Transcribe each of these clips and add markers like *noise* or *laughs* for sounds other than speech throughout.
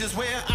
is where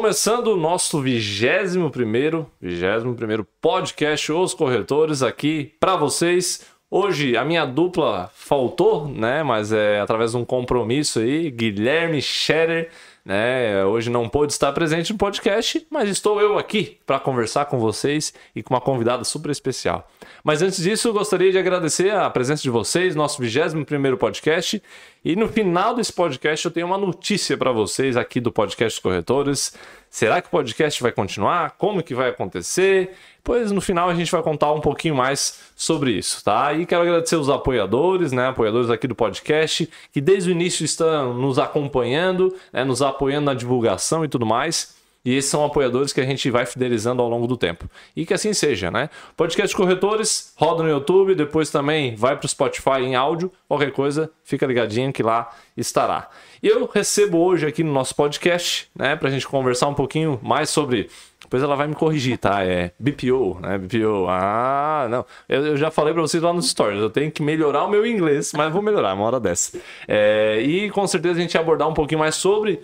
Começando o nosso vigésimo primeiro, vigésimo primeiro podcast Os Corretores aqui para vocês. Hoje a minha dupla faltou, né? Mas é através de um compromisso aí, Guilherme Scherer, né? Hoje não pôde estar presente no podcast, mas estou eu aqui para conversar com vocês e com uma convidada super especial. Mas antes disso, gostaria de agradecer a presença de vocês, nosso 21 primeiro podcast. E no final desse podcast eu tenho uma notícia para vocês aqui do podcast Corretores. Será que o podcast vai continuar? Como que vai acontecer? Pois no final a gente vai contar um pouquinho mais sobre isso, tá? E quero agradecer os apoiadores, né? Apoiadores aqui do podcast, que desde o início estão nos acompanhando, né? nos apoiando na divulgação e tudo mais. E esses são apoiadores que a gente vai fidelizando ao longo do tempo. E que assim seja, né? Podcast Corretores roda no YouTube, depois também vai para o Spotify em áudio. Qualquer coisa, fica ligadinho que lá estará. E eu recebo hoje aqui no nosso podcast, né, para a gente conversar um pouquinho mais sobre. Depois ela vai me corrigir, tá? É BPO, né? BPO. Ah, não. Eu, eu já falei para vocês lá nos stories. Eu tenho que melhorar o meu inglês, mas vou melhorar uma hora dessa. É, e com certeza a gente vai abordar um pouquinho mais sobre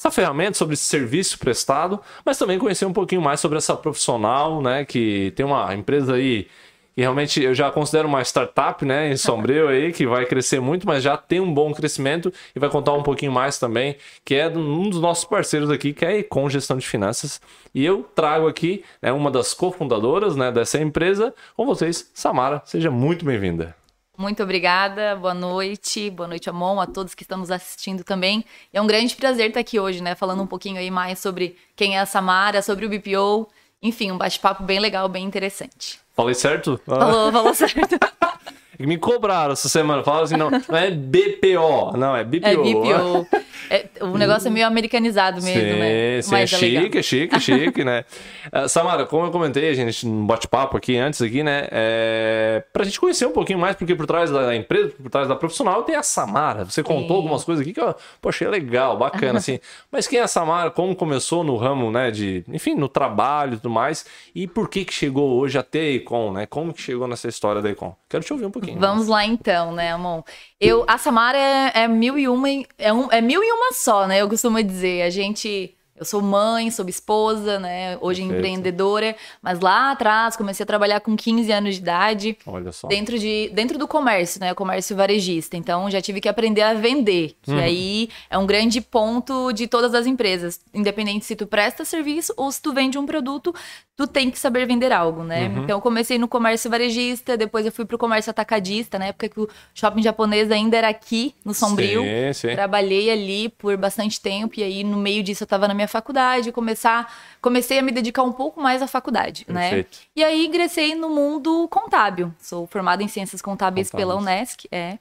essa ferramenta, sobre esse serviço prestado, mas também conhecer um pouquinho mais sobre essa profissional, né? Que tem uma empresa aí que realmente eu já considero uma startup, né? Em Sombrio aí, que vai crescer muito, mas já tem um bom crescimento e vai contar um pouquinho mais também, que é um dos nossos parceiros aqui, que é a Econ Gestão de Finanças. E eu trago aqui né, uma das cofundadoras né, dessa empresa com vocês, Samara. Seja muito bem-vinda. Muito obrigada, boa noite, boa noite, Amon, a todos que estão nos assistindo também. É um grande prazer estar aqui hoje, né, falando um pouquinho aí mais sobre quem é a Samara, sobre o BPO Enfim, um bate-papo bem legal, bem interessante. Falei certo? Falou, falou certo. *laughs* Me cobraram essa semana. Falaram assim, não, não é BPO, não, é BPO. É BPO. É, o negócio é meio americanizado mesmo, sim, né? Sim, é Mas chique, é chique, é chique, né? *laughs* Ah, Samara, como eu comentei, a gente no bate-papo aqui antes aqui, né? É... Pra gente conhecer um pouquinho mais, porque por trás da empresa, por trás da profissional, tem a Samara. Você contou Sim. algumas coisas aqui que eu poxa, achei legal, bacana, *laughs* assim. Mas quem é a Samara? Como começou no ramo, né? De, enfim, no trabalho e tudo mais. E por que que chegou hoje até a Econ, né? Como que chegou nessa história da Econ? Quero te ouvir um pouquinho. Vamos lá então, né, Amon? Eu, a Samara é, é mil e uma, é, um, é mil e uma só, né? Eu costumo dizer. A gente. Eu sou mãe, sou esposa, né? Hoje Perfeito. empreendedora, mas lá atrás comecei a trabalhar com 15 anos de idade. Olha só. Dentro, de, dentro do comércio, né? Comércio varejista. Então, já tive que aprender a vender. Que aí é um grande ponto de todas as empresas. Independente se tu presta serviço ou se tu vende um produto, tu tem que saber vender algo, né? Então, eu comecei no comércio varejista, depois eu fui pro comércio atacadista, na época que o shopping japonês ainda era aqui, no Sombrio. Sim, sim. Trabalhei ali por bastante tempo e aí no meio disso eu tava na minha faculdade, começar, comecei a me dedicar um pouco mais à faculdade, né? Perfeito. E aí ingressei no mundo contábil. Sou formada em ciências contábeis, pela. Unesc, é.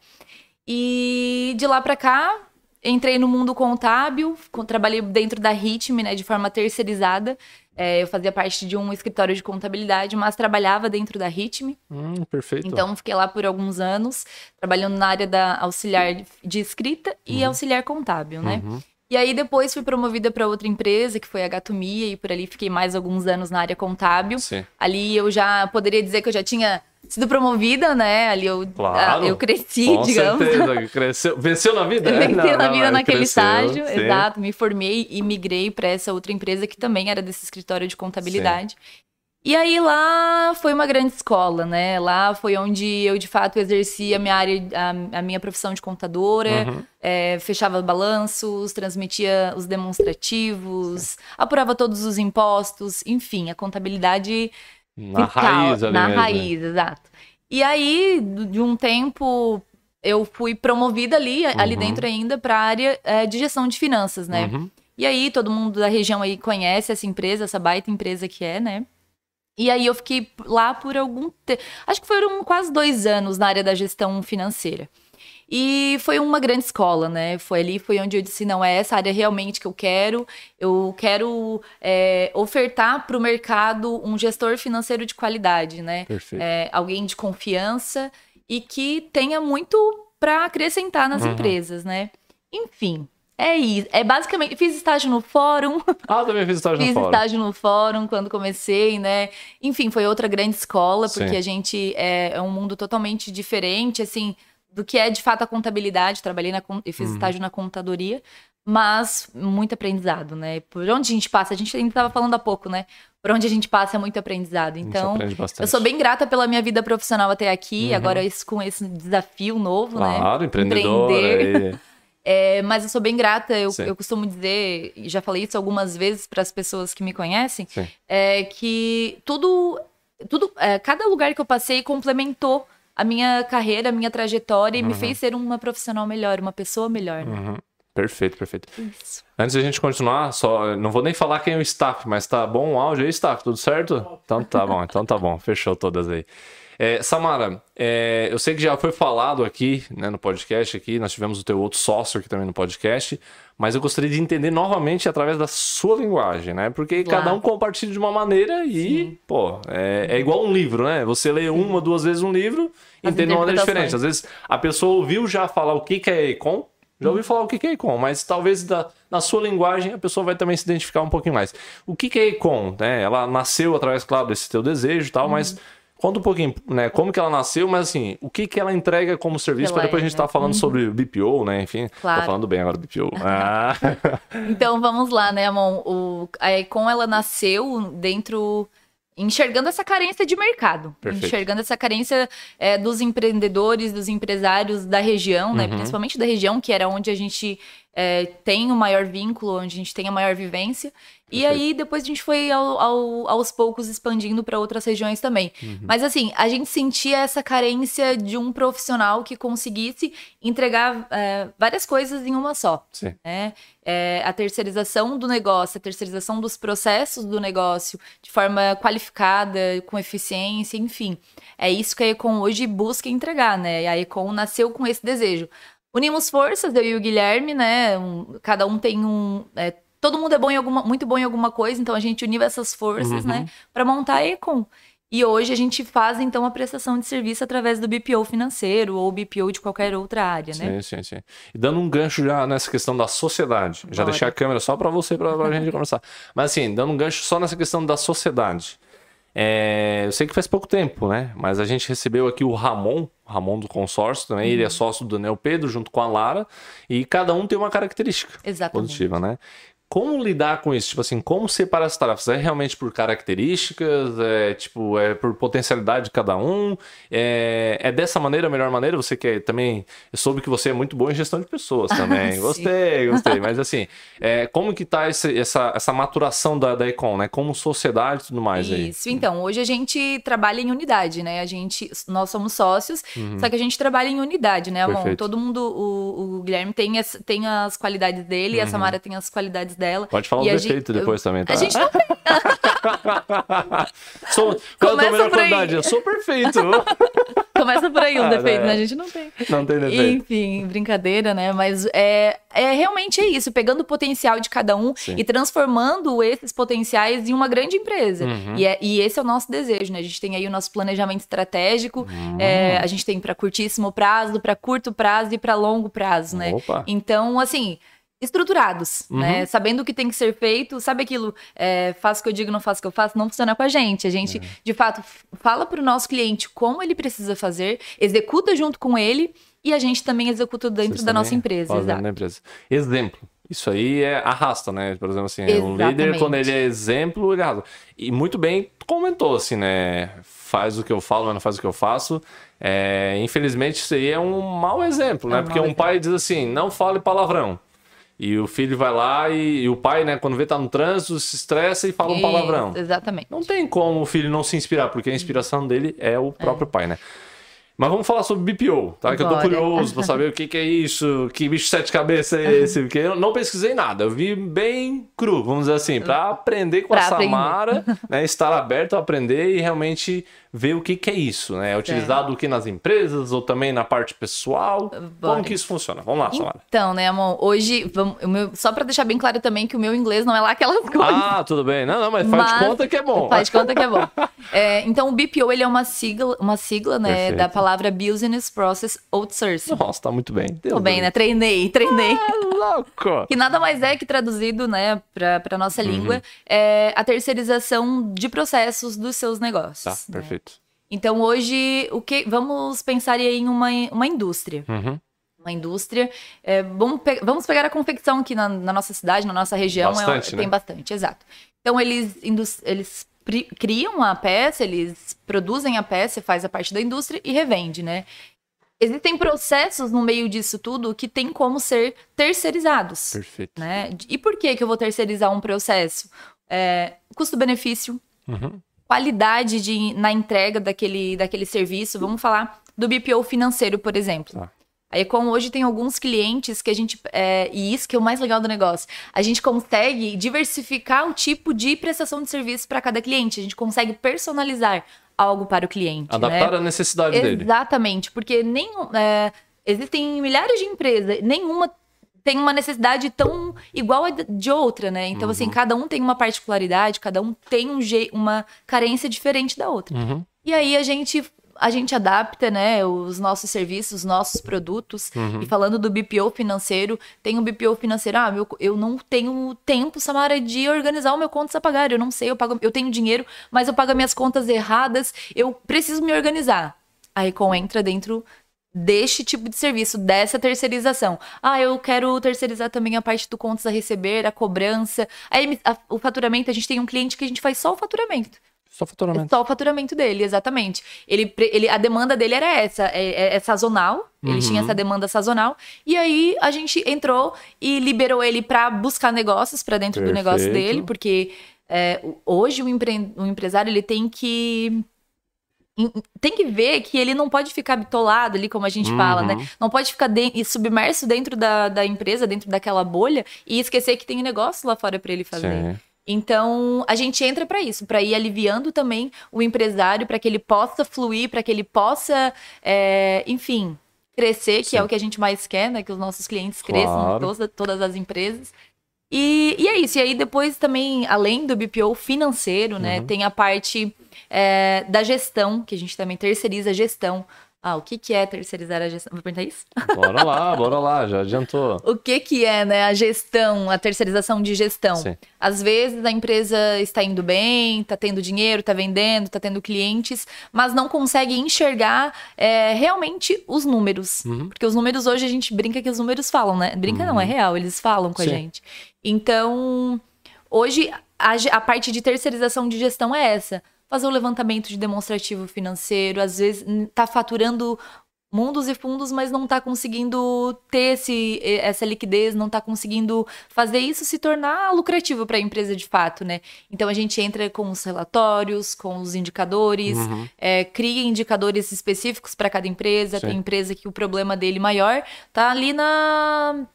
E de lá pra cá entrei no mundo contábil, co- trabalhei dentro da Ritme, né, de forma terceirizada. É, eu fazia parte de um escritório de contabilidade, mas trabalhava dentro da Ritme. Hum, perfeito. Então, fiquei lá por alguns anos, trabalhando na área da auxiliar de escrita e auxiliar contábil, né? E aí, depois fui promovida para outra empresa, que foi a Gatomia, e por ali fiquei mais alguns anos na área contábil. Sim. Ali eu já poderia dizer que eu já tinha sido promovida, né? Ali eu, Claro. eu cresci, Com digamos. certeza, cresceu, venceu na vida? *laughs* Né? venci Não, na vida é, naquele cresceu, estágio, sim. exato. Me formei e migrei para essa outra empresa que também era desse escritório de contabilidade. E aí lá foi uma grande escola, né? Lá foi onde eu de fato exerci a minha área, a, a minha profissão de contadora, Uhum. é, fechava balanços, transmitia os demonstrativos, apurava todos os impostos, enfim, a contabilidade Na vital, raiz ali na mesmo. né? raiz, exato. E aí, de um tempo, eu fui promovida ali, ali Uhum. dentro ainda, para a área eh, de gestão de finanças, né? Uhum. E aí, todo mundo da região aí conhece essa empresa, essa baita empresa que é, né? E aí, eu fiquei lá por algum tempo. Acho que foram quase dois anos na área da gestão financeira. E foi uma grande escola, né? Foi ali, foi onde eu disse, não, é essa área realmente que eu quero. Eu quero é, ofertar para o mercado um gestor financeiro de qualidade, né? Perfeito. É, alguém de confiança e que tenha muito para acrescentar nas Uhum. empresas, né? Enfim, é isso. É basicamente, fiz estágio no fórum, Ah, também fiz estágio no *laughs* Fiz fórum. estágio no fórum quando comecei, né? Enfim, foi outra grande escola, porque Sim. a gente é, é um mundo totalmente diferente, assim, do que é de fato a contabilidade. Trabalhei na, eu Uhum. fiz estágio na contadoria, mas muito aprendizado, né? Por onde a gente passa, a gente ainda estava falando há pouco, né? Por onde a gente passa é muito aprendizado. Então, eu sou bem grata pela minha vida profissional até aqui, Uhum. agora esse- com esse desafio novo, né? Claro, empreendedor. Empreender. *laughs* É, mas eu sou bem grata, eu, eu costumo dizer, e já falei isso algumas vezes para as pessoas que me conhecem, é que tudo, tudo é, cada lugar que eu passei complementou a minha carreira, a minha trajetória e me fez ser uma profissional melhor, uma pessoa melhor. né? Uhum. Perfeito, perfeito. Isso. Antes da gente continuar, só não vou nem falar quem é o staff, mas tá bom o áudio aí, staff, tudo certo? Então tá bom, então tá bom, fechou todas aí. É, Samara, é, eu sei que já foi falado aqui, né, no podcast aqui, nós tivemos o teu outro sócio aqui também no podcast, mas eu gostaria de entender novamente através da sua linguagem, né? Porque Claro. cada um compartilha de uma maneira e, pô, é, é igual um livro, né? Você lê uma, duas vezes um livro, As entende de uma maneira diferente. Às vezes a pessoa ouviu já falar o que, que é Econ, já ouviu falar o que que é Econ, mas talvez da, na sua linguagem a pessoa vai também se identificar um pouquinho mais. O que, que é Econ? Né? Ela nasceu através, claro, desse teu desejo e tal, mas conta um pouquinho, né? Como que ela nasceu, mas assim, o que que ela entrega como serviço para depois é, a gente né? estar falando sobre o BPO, né? Enfim, Claro. tá falando bem agora do BPO. *laughs* Ah. Então vamos lá, né, Amon? O, a Econ ela nasceu dentro. Enxergando essa carência de mercado, Perfeito. enxergando essa carência é, dos empreendedores, dos empresários da região, né? Uhum. Principalmente da região, que era onde a gente é, tem o maior vínculo, onde a gente tem a maior vivência. E Perfeito. aí depois a gente foi ao- ao- aos poucos expandindo para outras regiões também. Uhum. Mas assim, a gente sentia essa carência de um profissional que conseguisse entregar é, várias coisas em uma só Sim. né? É, a terceirização do negócio, a terceirização dos processos do negócio de forma qualificada, com eficiência, enfim. É isso que a Econ hoje busca entregar, né? E a Econ nasceu com esse desejo. Unimos forças, eu e o Guilherme, né? Um- cada um tem um. é, todo mundo é bom em alguma, muito bom em alguma coisa, então a gente uniu essas forças, né? Para montar a Econ. E hoje a gente faz, então, a prestação de serviço através do BPO financeiro ou BPO de qualquer outra área, né? Sim, sim, sim. E dando um gancho já nessa questão da sociedade. Já Bora. deixei a câmera só pra você, pra, pra *laughs* gente conversar. Mas assim, dando um gancho só nessa questão da sociedade. É, eu sei que faz pouco tempo, né? Mas a gente recebeu aqui o Ramon, Ramon do consórcio também. Ele é sócio do Daniel Pedro, junto com a Lara. E cada um tem uma característica Exatamente. positiva, né? Como lidar com isso? Tipo assim, como separar as tarefas? É realmente por características? É tipo, é por potencialidade de cada um? É, é dessa maneira a melhor maneira? Você quer também. Eu soube que você é muito bom em gestão de pessoas *laughs* também. Gostei, gostei. Mas assim, é, como que tá esse- essa, essa maturação da, da Econ, né? Como sociedade e tudo mais aí? Isso, então, hoje a gente trabalha em unidade, né? A gente, nós somos sócios, só que a gente trabalha em unidade, né, Amon? Uhum. Perfeito. Todo mundo, o, o Guilherme tem as, tem as qualidades dele, e a Samara tem as qualidades dela. Pode falar E o a defeito gente- depois também, tá? A gente não *laughs* sou, qual é Começa por aí. Eu sou perfeito. *laughs* começa por aí um Ah, defeito, né? né? A gente não tem. Não tem defeito. Enfim, brincadeira, né? Mas é, é realmente é isso, pegando o potencial de cada um Sim. e transformando esses potenciais em uma grande empresa. Uhum. E, é- e esse é o nosso desejo, né? A gente tem aí o nosso planejamento estratégico, Hum. é, a gente tem para curtíssimo prazo, para curto prazo e para longo prazo, né? Opa. Então, assim. Estruturados, Uhum. né? Sabendo o que tem que ser feito, sabe aquilo, é, faço o que eu digo, não faço o que eu faço, não funciona com a gente. A gente, É. de fato, fala para o nosso cliente como ele precisa fazer, executa junto com ele e a gente também executa dentro Vocês da nossa empresa. Exato. empresa. Exemplo. Isso aí é arrasta, né? Por exemplo, assim, um líder, Exatamente. quando ele é exemplo, ele arrasta. E muito bem comentou, assim, né? Faz o que eu falo, mas não faz o que eu faço. É, infelizmente, isso aí é um mau exemplo, É né? um Porque um pai diz assim, não fale palavrão. E o filho vai lá e, e o pai, né, quando vê tá no trânsito, se estressa e fala um Isso, palavrão. Exatamente. Não tem como o filho não se inspirar, porque a inspiração dele é o próprio pai, né? Mas vamos falar sobre BPO, tá? Que eu tô Bora. curioso pra saber *laughs* o que, que é isso, que bicho sete cabeças é esse, porque eu não pesquisei nada, eu vi bem cru, vamos dizer assim, pra aprender com a Pra aprender. Samara, *laughs* né? Estar aberto a aprender e realmente ver o que, que é isso, né? É utilizado o que nas empresas ou também na parte pessoal? Como Bora. que isso funciona? Vamos lá, Samara. Então, né, amor? Hoje, vamos, meu- só para deixar bem claro também que o meu inglês não é lá aquelas coisas. Ah, tudo bem. Não, não, mas faz de Mas- conta que é bom. Faz de conta que é bom. *laughs* É, então, o BPO ele é uma sigla, uma sigla né, Perfeito. da palavra Business Process Outsourcing. Nossa, tá muito bem. Deus Tô bem, do né? Treinei, treinei. céu. Louco. Que nada mais é que traduzido, né, pra, pra nossa Uhum. língua, é a terceirização de processos dos seus negócios. Tá, né? perfeito. Então, hoje, o que vamos pensar em uma, uma indústria. Uhum. Uma indústria. é, vamos, pe- vamos pegar a confecção aqui na, na nossa cidade, na nossa região. é- Bastante, tem né? bastante, exato. Então, eles, eles criam a peça, eles produzem a peça, faz a parte da indústria e revende, né? Existem processos no meio disso tudo que tem como ser terceirizados Perfeito. né? E por que que eu vou terceirizar um processo? É, Custo-benefício, Uhum. Qualidade de, na entrega daquele, daquele serviço. Vamos falar do BPO financeiro, por exemplo. Tá. A Econ hoje tem alguns clientes que a gente. é, e isso que é o mais legal do negócio. A gente consegue diversificar o tipo de prestação de serviço para cada cliente. A gente consegue personalizar algo para o cliente. Adaptar né? a necessidade dele. Exatamente, porque nenhum, é, existem milhares de empresas, nenhuma tem uma necessidade tão igual a de outra, né? Então, Uhum. assim, cada um tem uma particularidade, cada um tem um je uma carência diferente da outra. Uhum. E aí a gente a gente adapta, né, os nossos serviços, os nossos produtos. Uhum. E falando do BPO financeiro, tem o BPO financeiro, ah, meu, eu não tenho tempo, Samara, de organizar o meu contas a pagar. Eu não sei, eu pago, eu tenho dinheiro, mas eu pago as minhas contas erradas. Eu preciso me organizar. A Recon entra dentro deste tipo de serviço, dessa terceirização. Ah, eu quero terceirizar também a parte do contas a receber, a cobrança. Aí a- o faturamento, a gente tem um cliente que a gente faz só o faturamento. Só faturamento. Só o faturamento dele, exatamente. Ele, ele, a demanda dele era essa, é, é- é sazonal. Ele Uhum. tinha essa demanda sazonal. E aí a gente entrou e liberou ele para buscar negócios para dentro do negócio Perfeito. dele, porque é, o- hoje o, empre- o empresário ele tem que tem que ver que ele não pode ficar bitolado ali, como a gente fala, né? Uhum. Não pode ficar de- submerso dentro da, da empresa, dentro daquela bolha, e esquecer que tem negócio lá fora para ele fazer. Sim. Então, a gente entra para isso, para ir aliviando também o empresário, para que ele possa fluir, para que ele possa, é, enfim, crescer, que Sim. é o que a gente mais quer, né? Que os nossos clientes cresçam, Claro. todas, todas as empresas. E, e é isso. E aí, depois também, além do BPO financeiro, Uhum. né? Tem a parte é, da gestão, que a gente também terceiriza a gestão. Ah, o que, que é terceirizar a gestão? Vou perguntar isso? *laughs* Bora lá, bora lá, já adiantou. O que que é, né, a gestão, a terceirização de gestão? Sim. Às vezes a empresa está indo bem, está tendo dinheiro, está vendendo, está tendo clientes, mas não consegue enxergar é, realmente os números. Uhum. Porque os números hoje a gente brinca que os números falam, né? Brinca não, é real, eles falam com Sim. a gente. Então, hoje a, a parte de terceirização de gestão é essa. Fazer o levantamento de demonstrativo financeiro, às vezes tá faturando mundos e fundos, mas não tá conseguindo ter esse, essa liquidez, não tá conseguindo fazer isso se tornar lucrativo para a empresa de fato, né? Então a gente entra com os relatórios, com os indicadores, Uhum. eh, cria indicadores específicos para cada empresa. Sim. Tem empresa que o problema dele maior tá ali na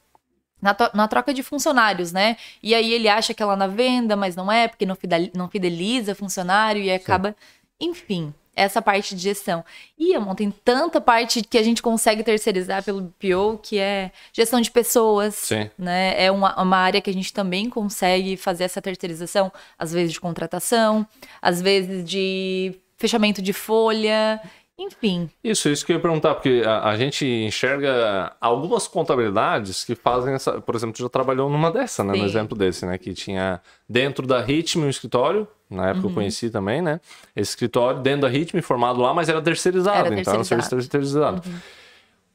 na, na troca de funcionários, né? E aí ele acha que é lá na venda, mas não é, porque não fidel- não fideliza funcionário e acaba. Enfim, essa parte de gestão. E, Amon, tem tanta parte que a gente consegue terceirizar pelo PO, que é gestão de pessoas. Sim. Né? É uma, uma área que a gente também consegue fazer essa terceirização, às vezes de contratação, às vezes de fechamento de folha, enfim. Isso, isso que eu ia perguntar, porque a, a gente enxerga algumas contabilidades que fazem essa. Por exemplo, tu já trabalhou numa dessa, né? No Sim. exemplo desse, né? Que tinha dentro da Ritmo um escritório, na época Uhum. eu conheci também, né? Esse escritório dentro da Ritmo, formado lá, mas era terceirizado, Era então era um serviço terceirizado. Uhum. terceirizado.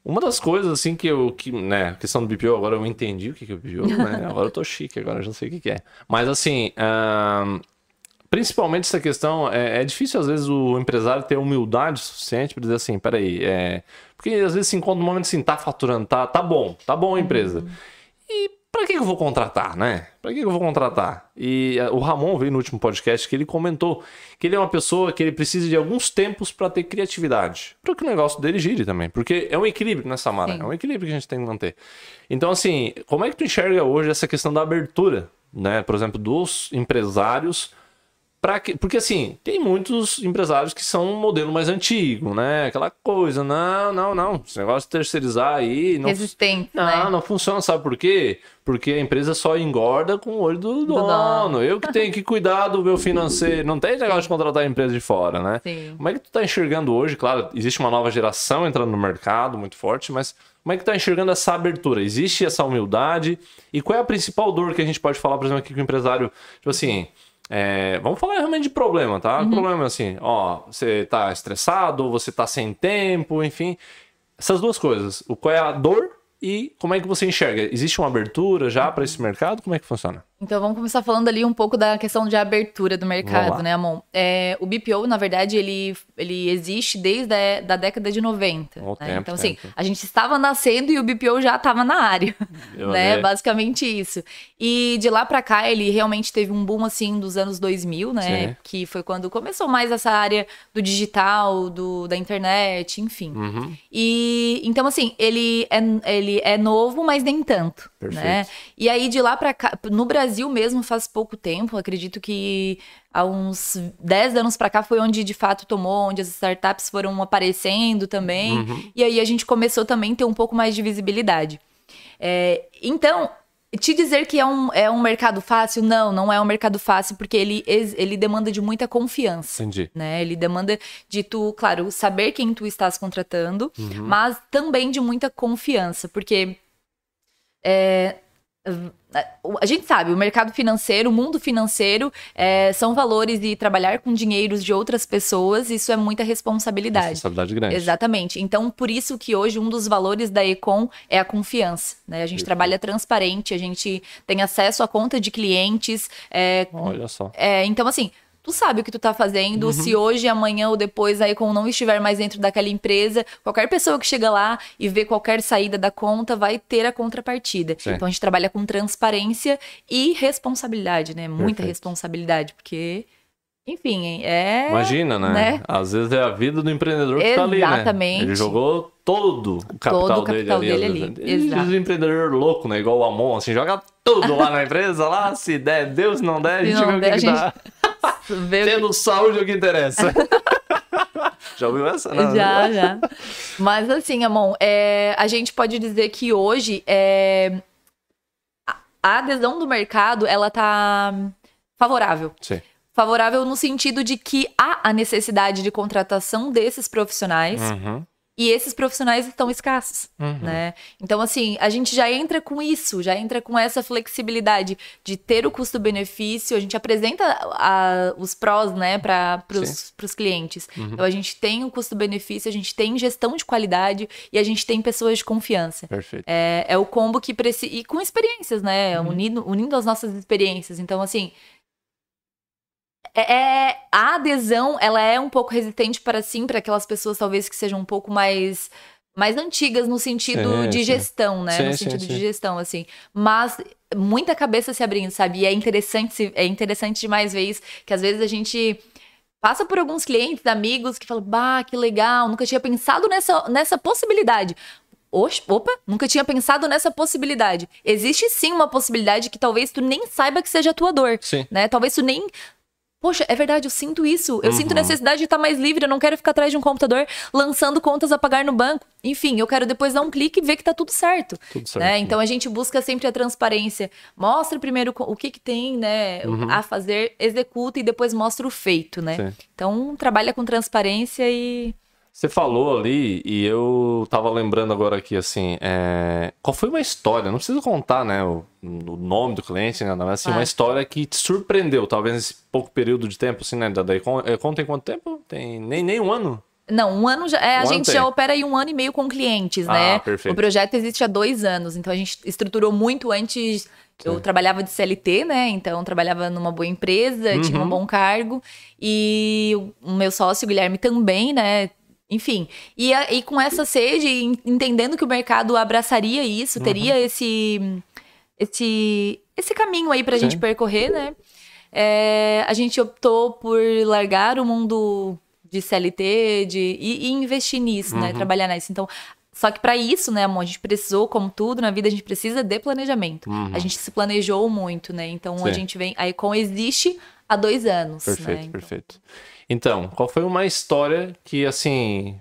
Uma das coisas, assim, que eu. Que, né, questão do BPO, agora eu entendi o que que é o BPO, né? *laughs* Agora eu tô chique, agora eu já sei o que, que é. Mas assim. ahn, Principalmente essa questão, é, é difícil às vezes o empresário ter humildade suficiente para dizer assim, peraí, é... porque às vezes se encontra um momento assim, tá faturando, tá, tá bom, tá bom a empresa. E para que que eu vou contratar, né? Para que que eu vou contratar? E eh, o Ramon veio no último podcast que ele comentou que ele é uma pessoa que ele precisa de alguns tempos para ter criatividade, para que o negócio dele gire também, porque é um equilíbrio nessa Samara, Sim. é um equilíbrio que a gente tem que manter. Então assim, como é que tu enxerga hoje essa questão da abertura, né? Por exemplo, dos empresários Pra que, porque assim, tem muitos empresários que são um modelo mais antigo, né? Aquela coisa, não, não, não. Esse negócio de terceirizar aí. Não, Resistente, não, né? não funciona, sabe por quê? Porque a empresa só engorda com o olho do, dono. dono. Eu que tenho que cuidar do meu financeiro. Não tem negócio de contratar a empresa de fora, né? Sim. Como é que tu tá enxergando hoje? Claro, existe uma nova geração entrando no mercado muito forte, mas como é que tu tá enxergando essa abertura? Existe essa humildade? E qual é a principal dor que a gente pode falar, por exemplo, aqui com o empresário? Tipo assim, é, vamos falar realmente de problema, tá? Problema assim, ó, você tá estressado, você tá sem tempo, enfim. Essas duas coisas. O qual é a dor e como é que você enxerga? Existe uma abertura já para esse mercado? Como é que funciona? Então vamos começar falando ali um pouco da questão de abertura do mercado, né, Amon? É, o BPO, na verdade, ele, ele existe desde a da década de 90. Ó, né? tempo, então, assim, tempo. a gente estava nascendo e o BPO já estava na área, *laughs* Eu né? Basicamente isso. E de lá pra cá, ele realmente teve um boom, assim, dos anos 2000, né? Sim. Que foi quando começou mais essa área do digital, do, da internet, enfim. Uhum. E então, assim, ele é, ele é novo, mas nem tanto. Perfeito. Né? E aí, de lá pra cá, no Brasil mesmo, faz pouco tempo, acredito que há uns 10 anos pra cá foi onde de fato tomou, onde as startups foram aparecendo também. Uhum. E aí a gente começou também a ter um pouco mais de visibilidade. É, então, te dizer que é um, é um mercado fácil, não, não é um mercado fácil, porque ele, ele demanda de muita confiança Entendi. né? Ele demanda de tu, claro, saber quem tu estás contratando, Uhum. mas também de muita confiança, porque é, a gente sabe, o mercado financeiro, o mundo financeiro, é, são valores e trabalhar com dinheiros de outras pessoas, isso é muita responsabilidade. Responsabilidade grande. Exatamente. Então, por isso que hoje um dos valores da Econ é a confiança. Né? A gente trabalha transparente, a gente tem acesso à conta de clientes. é, Olha só. é, então, assim, tu sabe o que tu tá fazendo, Uhum. se hoje, amanhã ou depois a Econ não estiver mais dentro daquela empresa, qualquer pessoa que chega lá e vê qualquer saída da conta vai ter a contrapartida. Sim. Então a gente trabalha com transparência e responsabilidade, né? Muita Perfeito. responsabilidade, porque, enfim, é. Imagina, né? né? Às vezes é a vida do empreendedor que tá ali, né? Exatamente. Ele jogou todo o capital, Todo o dele capital ali. dele às ali, vezes. exato. Esse empreendedor louco, né? Igual o Amon, assim, joga tudo lá na empresa, lá, se der, Deus, se não der, a Se gente não vê o der, que, que a dá. *laughs* Vê o que- Tendo saúde é o que interessa. *laughs* Já ouviu essa? Não, Já, já. Mas assim, Amon, é, a gente pode dizer que hoje é, a- a adesão do mercado, ela tá favorável. Sim. Favorável no sentido de que há a necessidade de contratação desses profissionais Uhum. E esses profissionais estão escassos, Uhum. né? Então, assim, a gente já entra com isso, já entra com essa flexibilidade de ter o custo-benefício, a gente apresenta a- os prós, né, para os clientes. Uhum. Então, a gente tem o custo-benefício, a gente tem gestão de qualidade e a gente tem pessoas de confiança. Perfeito. É, é o combo que precisa. E com experiências, né? Uhum. Unindo, unindo as nossas experiências. Então, assim. É, é- a adesão, ela é um pouco resistente para sim, para aquelas pessoas talvez que sejam um pouco mais mais antigas no sentido Sim, de sim. gestão, né? Sim, no sim, sentido sim. de gestão, assim. Mas muita cabeça se abrindo, sabe? E é interessante, é interessante demais ver isso, que às vezes a gente passa por alguns clientes, amigos que falam, bah, que legal, nunca tinha pensado nessa, nessa possibilidade. Oxe, opa, nunca tinha pensado nessa possibilidade. Existe sim uma possibilidade que talvez tu nem saiba que seja a tua dor, Sim. né? Talvez tu nem Poxa, é verdade, eu sinto isso. Eu sinto Uhum. necessidade de estar mais livre. Eu não quero ficar atrás de um computador lançando contas a pagar no banco. Enfim, eu quero depois dar um clique e ver que tá tudo certo. Tudo certo. Né? Então a gente busca sempre a transparência. Mostra primeiro o que, que tem né, a fazer, executa e depois mostra o feito, né? Sim. Então trabalha com transparência e. Você falou ali, e eu tava lembrando agora aqui, assim, é, qual foi uma história, não precisa contar, né, o, o nome do cliente, né, mas assim, Claro. uma história que te surpreendeu, talvez nesse pouco período de tempo, assim, né, da, da Econ, Econ tem quanto tempo? Tem nem, nem um ano? Não, um ano já. é, a Um ano gente tem. já opera aí um ano e meio com clientes, Ah, né? perfeito. O projeto existe há dois anos, então a gente estruturou muito antes. Eu Sim. trabalhava de CLT, né? Então trabalhava numa boa empresa, tinha Uhum. um bom cargo. E o meu sócio, o Guilherme, também, né? Enfim. E, a- e com essa sede, en- entendendo que o mercado abraçaria isso, Uhum. teria esse, esse, esse caminho aí pra Sim. gente percorrer, né? É, a gente optou por largar o mundo de CLT de, e, e investir nisso, Uhum. né? Trabalhar nisso. Então, só que para isso, né, amor, a gente precisou, como tudo na vida, a gente precisa de planejamento. Uhum. A gente se planejou muito, né? Então a Sim. gente vem. A Econ existe há dois anos. Perfeito, né? Então, perfeito. Então, qual foi uma história que, assim,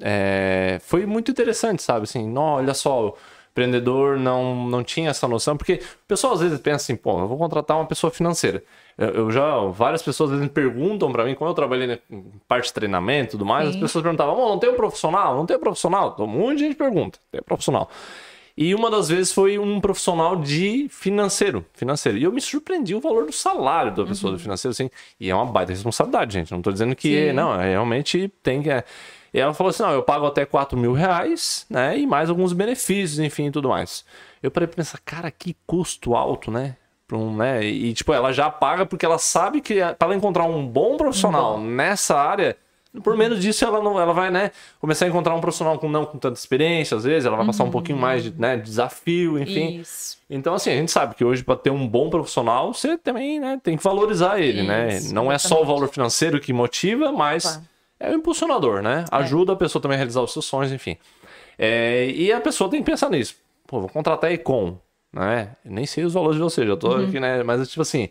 é, foi muito interessante, sabe? Assim, não, olha só, o empreendedor não, não tinha essa noção, porque o pessoal às vezes pensa assim, pô, eu vou contratar uma pessoa financeira. Eu, eu já, várias pessoas às vezes perguntam pra mim, como eu trabalhei né, em parte de treinamento e tudo mais, as Sim. pessoas perguntavam, "Amor, não tem um profissional? Não tem um profissional? Um monte de gente pergunta, tem um profissional. E uma das vezes foi um profissional de financeiro, financeiro. E eu me surpreendi o valor do salário da pessoa do financeiro, assim. E é uma baita responsabilidade, gente. Não tô dizendo que Sim. não, é, realmente tem que. é. E ela falou assim: não, eu pago até 4 mil reais, né? E mais alguns benefícios, enfim, e tudo mais. Eu parei pra pensar, cara, que custo alto, né? Um, né? E, tipo, ela já paga porque ela sabe que para ela encontrar um bom profissional nessa área, por menos disso ela não, ela vai, né, começar a encontrar um profissional com não com tanta experiência, às vezes, ela vai passar um pouquinho mais de, né, desafio, enfim. Isso. Então, assim, a gente sabe que hoje, para ter um bom profissional, você também né, tem que valorizar ele, né? Isso, Não é só o exatamente. valor financeiro que motiva, mas Claro. é o impulsionador, né? Ajuda a pessoa também a realizar os seus sonhos, enfim. É, e a pessoa tem que pensar nisso. Pô, vou contratar a Econ, né? Nem sei os valores de você, já tô Uhum. aqui, né? Mas, tipo assim,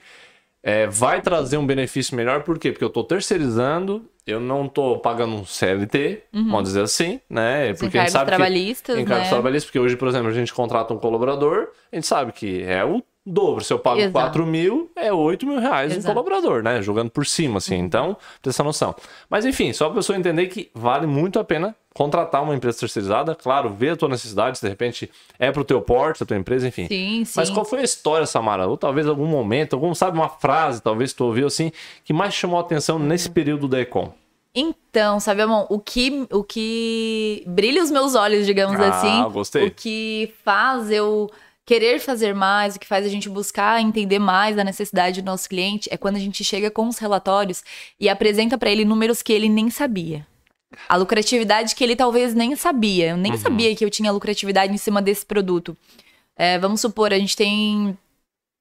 é, vai trazer um benefício melhor, por quê? Porque eu tô terceirizando, eu não tô pagando um CLT, vamos dizer assim, né? Os Porque a gente sabe que trabalhistas, encargos né? trabalhistas, porque hoje, por exemplo, a gente contrata um colaborador, a gente sabe que é o dobro. Se eu pago Exato. 4 mil, é 8 mil reais um Exato. Uhum. colaborador, né? Jogando por cima, assim. Então, ter essa noção. Mas, enfim, só pra pessoa entender que vale muito a pena contratar uma empresa terceirizada. Claro, ver a tua necessidade, se de repente é pro teu porte, a tua empresa, enfim. Sim, sim. Mas qual foi a história, Samara? Ou talvez algum momento, algum, sabe, uma frase, talvez tu ouviu assim, que mais chamou a atenção nesse período da Econ? Então, sabe, amor, o que, o que brilha os meus olhos, digamos Ah, assim, gostei. o que faz eu querer fazer mais, o que faz a gente buscar entender mais a necessidade do nosso cliente é quando a gente chega com os relatórios e apresenta para ele números que ele nem sabia. A lucratividade que ele talvez nem sabia. Eu nem sabia que eu tinha lucratividade em cima desse produto. É, vamos supor, a gente tem.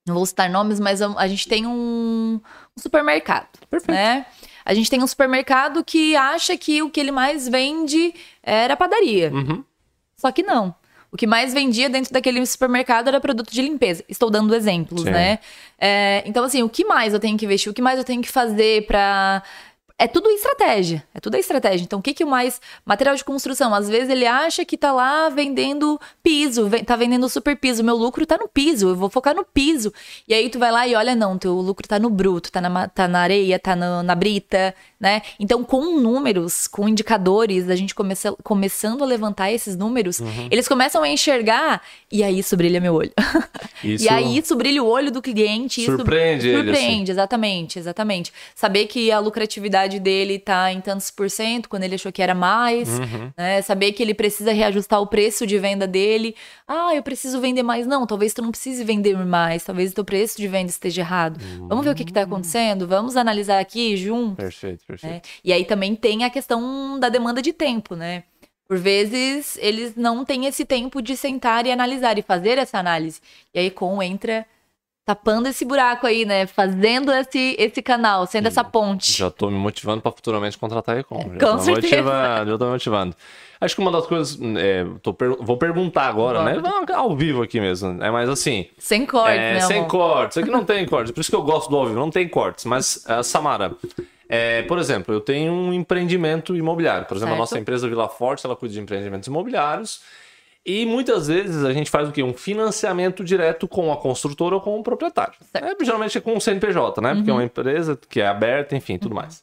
Não vou citar nomes, mas a gente tem um, um supermercado. Né? A gente tem um supermercado que acha que o que ele mais vende era padaria. Uhum. Só que não. O que mais vendia dentro daquele supermercado era produto de limpeza. Estou dando exemplos, Sim. né? É, então, assim, o que mais eu tenho que investir? O que mais eu tenho que fazer pra. É tudo estratégia. É tudo estratégia. Então, o que que o mais. Material de construção. Às vezes ele acha que tá lá vendendo piso, tá vendendo super piso. Meu lucro tá no piso, eu vou focar no piso. E aí tu vai lá e olha, não, teu lucro tá no bruto, tá na, tá na areia, tá no- na brita, né? Então, com números, com indicadores, a gente começa, começando a levantar esses números, Uhum. eles começam a enxergar e aí isso brilha meu olho. *laughs* Isso E aí isso brilha o olho do cliente. isso Surpreende ele, assim. Surpreende, exatamente, exatamente. Saber que a lucratividade dele tá em tantos por cento, quando ele achou que era mais, Uhum. né? Saber que ele precisa reajustar o preço de venda dele. Ah, eu preciso vender mais. Não, talvez tu não precise vender mais, talvez o teu preço de venda esteja errado. Vamos ver o que que tá acontecendo? Vamos analisar aqui junto. Perfeito, perfeito. né? E aí também tem a questão da demanda de tempo, né? Por vezes eles não têm esse tempo de sentar e analisar e fazer essa análise. E aí com entra tapando esse buraco aí, né? Fazendo esse, esse canal, sendo essa ponte. Já tô me motivando para futuramente contratar a Econ. já com certeza. motivando, já tô me motivando. Acho que uma das coisas. é, per- Vou perguntar agora, né? Vamos Ao vivo aqui mesmo. É mais assim. Sem corte, é, né, sem amor? cortes. Aqui não tem cortes. Por isso que eu gosto do ao vivo. Não tem cortes. Mas, eh, Samara, é, por exemplo, eu tenho um empreendimento imobiliário. Por exemplo, a Certo. nossa empresa Vila Forte, ela cuida de empreendimentos imobiliários. E muitas vezes a gente faz o quê? Um financiamento direto com a construtora ou com o proprietário. É, geralmente é com o CNPJ, né? Porque é Uhum. uma empresa que é aberta, enfim, tudo mais.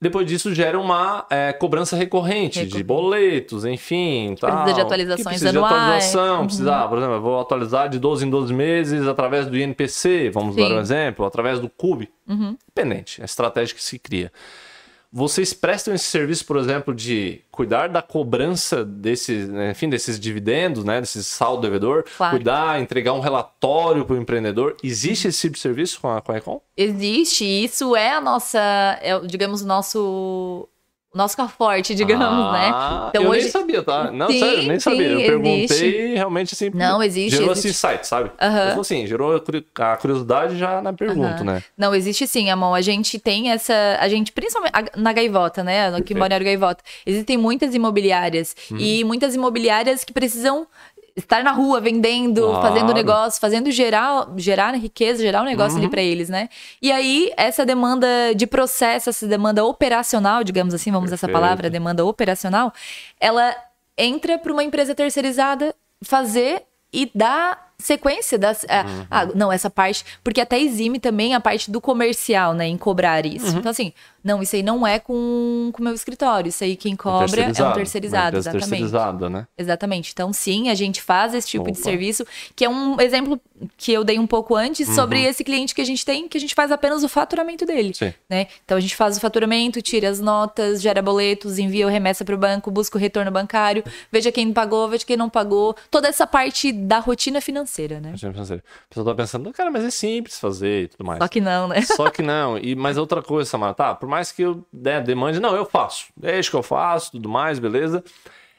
Depois disso gera uma é, cobrança recorrente, de Recorrente. boletos, enfim. precisa tal, de que atualizações precisa anuais. De atualização, Uhum. precisa, ah, por exemplo, eu vou atualizar de 12 em 12 meses através do INPC, vamos dar Sim. um exemplo, através do CUB. Uhum. Independente, é a estratégia que se cria. Vocês prestam esse serviço, por exemplo, de cuidar da cobrança desses, né, enfim, desses dividendos, né, desses saldo devedor, Claro. cuidar, entregar um relatório para o empreendedor. Existe esse tipo de serviço com a, com a Econ? Existe, isso é a nossa, é, digamos, o nosso, nosso carro forte, digamos, né? Ah, Então eu hoje- nem sabia, tá? Não, Sim, sério, nem sabia. Eu sim, perguntei existe. realmente assim. Não, existe, Gerou existe. esse insight, sabe? Aham. Então, assim, gerou a curi- a curiosidade já na pergunta, Aham. né? Não, existe sim, amor. A gente tem essa. A gente, principalmente na Gaivota, né? Aqui em Perfeito. Balneário Gaivota. Existem muitas imobiliárias. Uhum. E muitas imobiliárias que precisam estar na rua vendendo, Claro. fazendo negócio, fazendo gerar, gerar riqueza, gerar um negócio Uhum. ali pra eles, né? E aí, essa demanda de processo, essa demanda operacional, digamos assim, vamos usar essa Perfeito. palavra, demanda operacional, ela entra para uma empresa terceirizada fazer e dar sequência das. ah, Uhum. ah, não, essa parte. Porque até exime também a parte do comercial, né? Em cobrar isso. Uhum. Então, assim, não, isso aí não é com o meu escritório. Isso aí quem cobra é um terceirizado, exatamente. terceirizada, né? Exatamente. Então, sim, a gente faz esse tipo de Opa. serviço, que é um exemplo que eu dei um pouco antes Uhum. sobre esse cliente que a gente tem, que a gente faz apenas o faturamento dele. Sim. Né? Então, a gente faz o faturamento, tira as notas, gera boletos, envia o remessa para o banco, busca o retorno bancário, veja quem pagou, veja quem não pagou. Toda essa parte da rotina financeira, né? Achei financeiro. O pessoal tá pensando, cara, mas é simples fazer e tudo mais. Só que não, né? Só que não. E, mas outra coisa, Samara, tá? Por mais que eu né, demande, não, eu faço. Deixa que eu faço, tudo mais, beleza.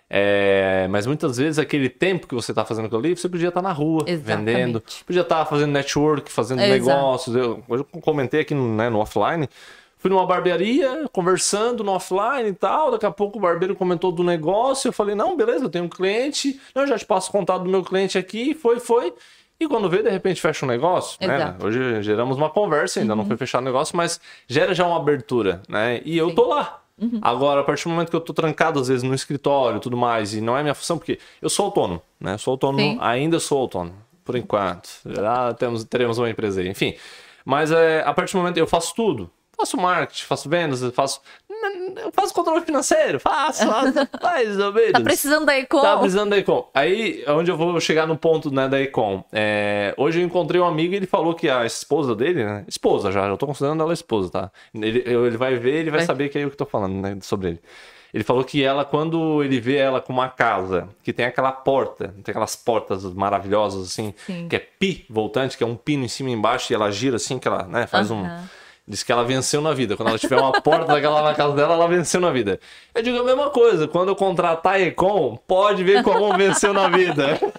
É, mas muitas vezes aquele tempo que você tá fazendo aquilo ali, você podia estar na rua, Exatamente. vendendo, podia estar fazendo network, fazendo negócios. Eu, eu comentei aqui no, né, no offline. Fui numa barbearia, conversando no offline e tal. Daqui a pouco o barbeiro comentou do negócio. Eu falei, não, beleza, eu tenho um cliente. Eu já te passo o contato do meu cliente aqui. Foi, foi. E quando vê, de repente fecha um negócio, né? Uhum. Hoje geramos uma conversa, ainda não foi fechado o negócio, mas gera já uma abertura, né? E eu tô lá. Uhum. Agora, a partir do momento que eu tô trancado, às vezes, no escritório e tudo mais, e não é minha função, porque eu sou autônomo, né? Eu sou autônomo, Sim. ainda sou autônomo, por enquanto. Já temos, teremos uma empresa aí, enfim. Mas é, a partir do momento eu faço tudo. Faço marketing, faço vendas, faço. Eu faço controle financeiro, faço, faço *laughs* mais ou menos. Tá precisando da Econ? Tá precisando da Econ. Aí, onde eu vou chegar no ponto né, da Econ. É, hoje eu encontrei um amigo e ele falou que a esposa dele, né? Esposa já, eu tô considerando ela esposa, tá? Ele, ele vai ver, ele vai Vai. saber que é eu que tô falando, né, sobre ele. Ele falou que ela, quando ele vê ela com uma casa que tem aquela porta, tem aquelas portas maravilhosas assim, Sim. que é pi voltante, que é um pino em cima e embaixo e ela gira assim, que ela né, faz um. Diz que ela venceu na vida. Quando ela tiver uma porta daquela na casa dela, ela venceu na vida. Eu digo a mesma coisa. Quando eu contratar a Econ, pode ver como venceu na vida. *laughs*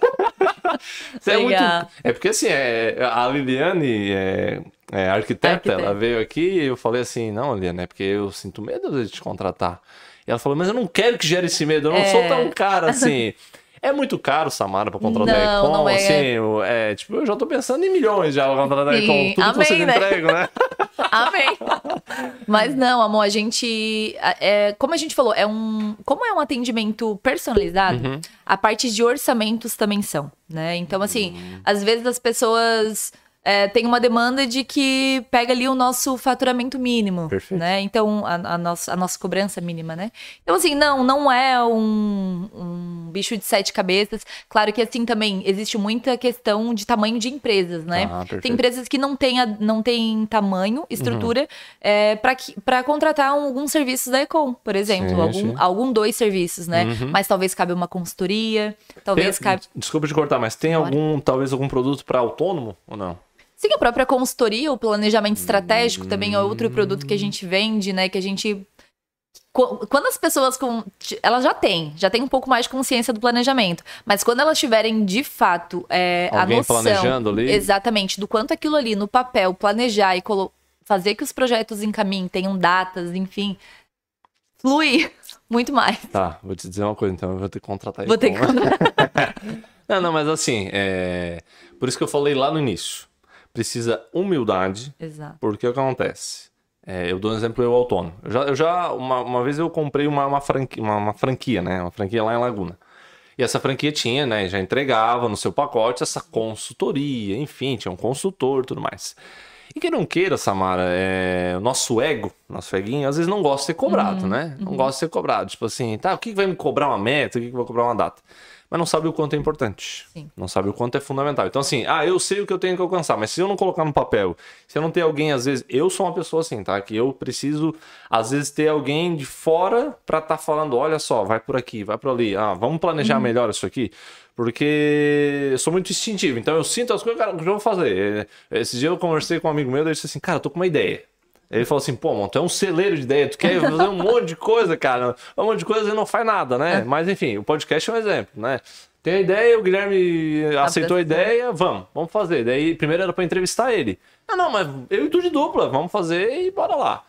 É, muito... É porque assim, é, a Liliane é, é arquiteta, Arquiteta. ela veio aqui e eu falei assim, não, Liliane, é porque eu sinto medo de te contratar. E ela falou, mas eu não quero que gere esse medo, eu não É. sou tão cara assim. *laughs* É muito caro, Samara, pra contratar a Não, Econ, não é. assim, eu- é, tipo, eu já tô pensando em milhões já pra contratar a Econ, tudo que vocês amém, né? entregam, né? *laughs* Amém. Mas não, amor, a gente. É, como a gente falou, é um. Como é um atendimento personalizado, Uhum. a parte de orçamentos também são, né? Então, assim, Uhum. às vezes as pessoas. É, têm uma demanda de que pega ali o nosso faturamento mínimo, Perfeito. né? Então, a, a nossa, a nossa cobrança mínima, né? Então, assim, não, não é um, um bicho de sete cabeças. Claro que, assim, também existe muita questão de tamanho de empresas, né? Ah. Tem empresas que não têm, não têm tamanho, estrutura, é, para contratar um- alguns serviços da Econ, por exemplo. Sim, algum, sim. Uhum. algum dois serviços, né? Mas talvez cabe uma consultoria, talvez Tem- cabe. Desculpa te cortar, mas tem algum, talvez algum produto para autônomo ou não? Sim, a própria consultoria, o planejamento estratégico também é outro produto que a gente vende, né? Que a gente. Qu- Quando as pessoas com. Elas já têm, já têm um pouco mais de consciência do planejamento. Mas quando elas tiverem, de fato, é, a noção. planejando ali? Exatamente, do quanto aquilo ali no papel, planejar e fazer que os projetos encaminhem, tenham datas, enfim. Flui *laughs* muito mais. Tá, vou te dizer uma coisa, então eu vou ter que contratar Vou ter que Econ. *laughs* *laughs* Não, não, mas assim, é... por isso que eu falei lá no início. Precisa humildade, Exato. porque o que acontece? É, eu dou um exemplo, eu autônomo. Eu já, eu já uma, uma vez eu comprei uma, uma, franquia, uma, uma franquia, né? Uma franquia lá em Laguna. E essa franquia tinha, né? Já entregava no seu pacote essa consultoria, enfim, tinha um consultor e tudo mais. E quem não queira, Samara, é, o nosso ego, nosso eguinho, às vezes não gosta de ser cobrado, Uhum, né? Não gosta de ser cobrado. Tipo assim, tá, o que vai me cobrar uma meta, o que que vai cobrar uma data? Mas não sabe o quanto é importante. Sim. Não sabe o quanto é fundamental. Então, assim, ah, eu sei o que eu tenho que alcançar, mas se eu não colocar no papel, se eu não ter alguém, às vezes, eu sou uma pessoa assim, tá? Que eu preciso, às vezes, ter alguém de fora pra estar falando, olha só, vai por aqui, vai por ali, ah, vamos planejar melhor isso aqui. Porque eu sou muito instintivo, então eu sinto as coisas, cara, o que eu vou fazer? É, Esse dia eu conversei com um amigo meu, ele disse assim, cara, eu tô com uma ideia. Ele falou assim, pô, mano, tu é um celeiro de ideia, tu quer fazer um monte de coisa, cara. Um monte de coisa e não faz nada, né? Mas enfim, o podcast é um exemplo, né? Tem a ideia, o Guilherme aceitou a ideia, vamos, vamos fazer. Daí primeiro era pra entrevistar ele. Ah, não, mas eu e tu de dupla, vamos fazer e bora lá.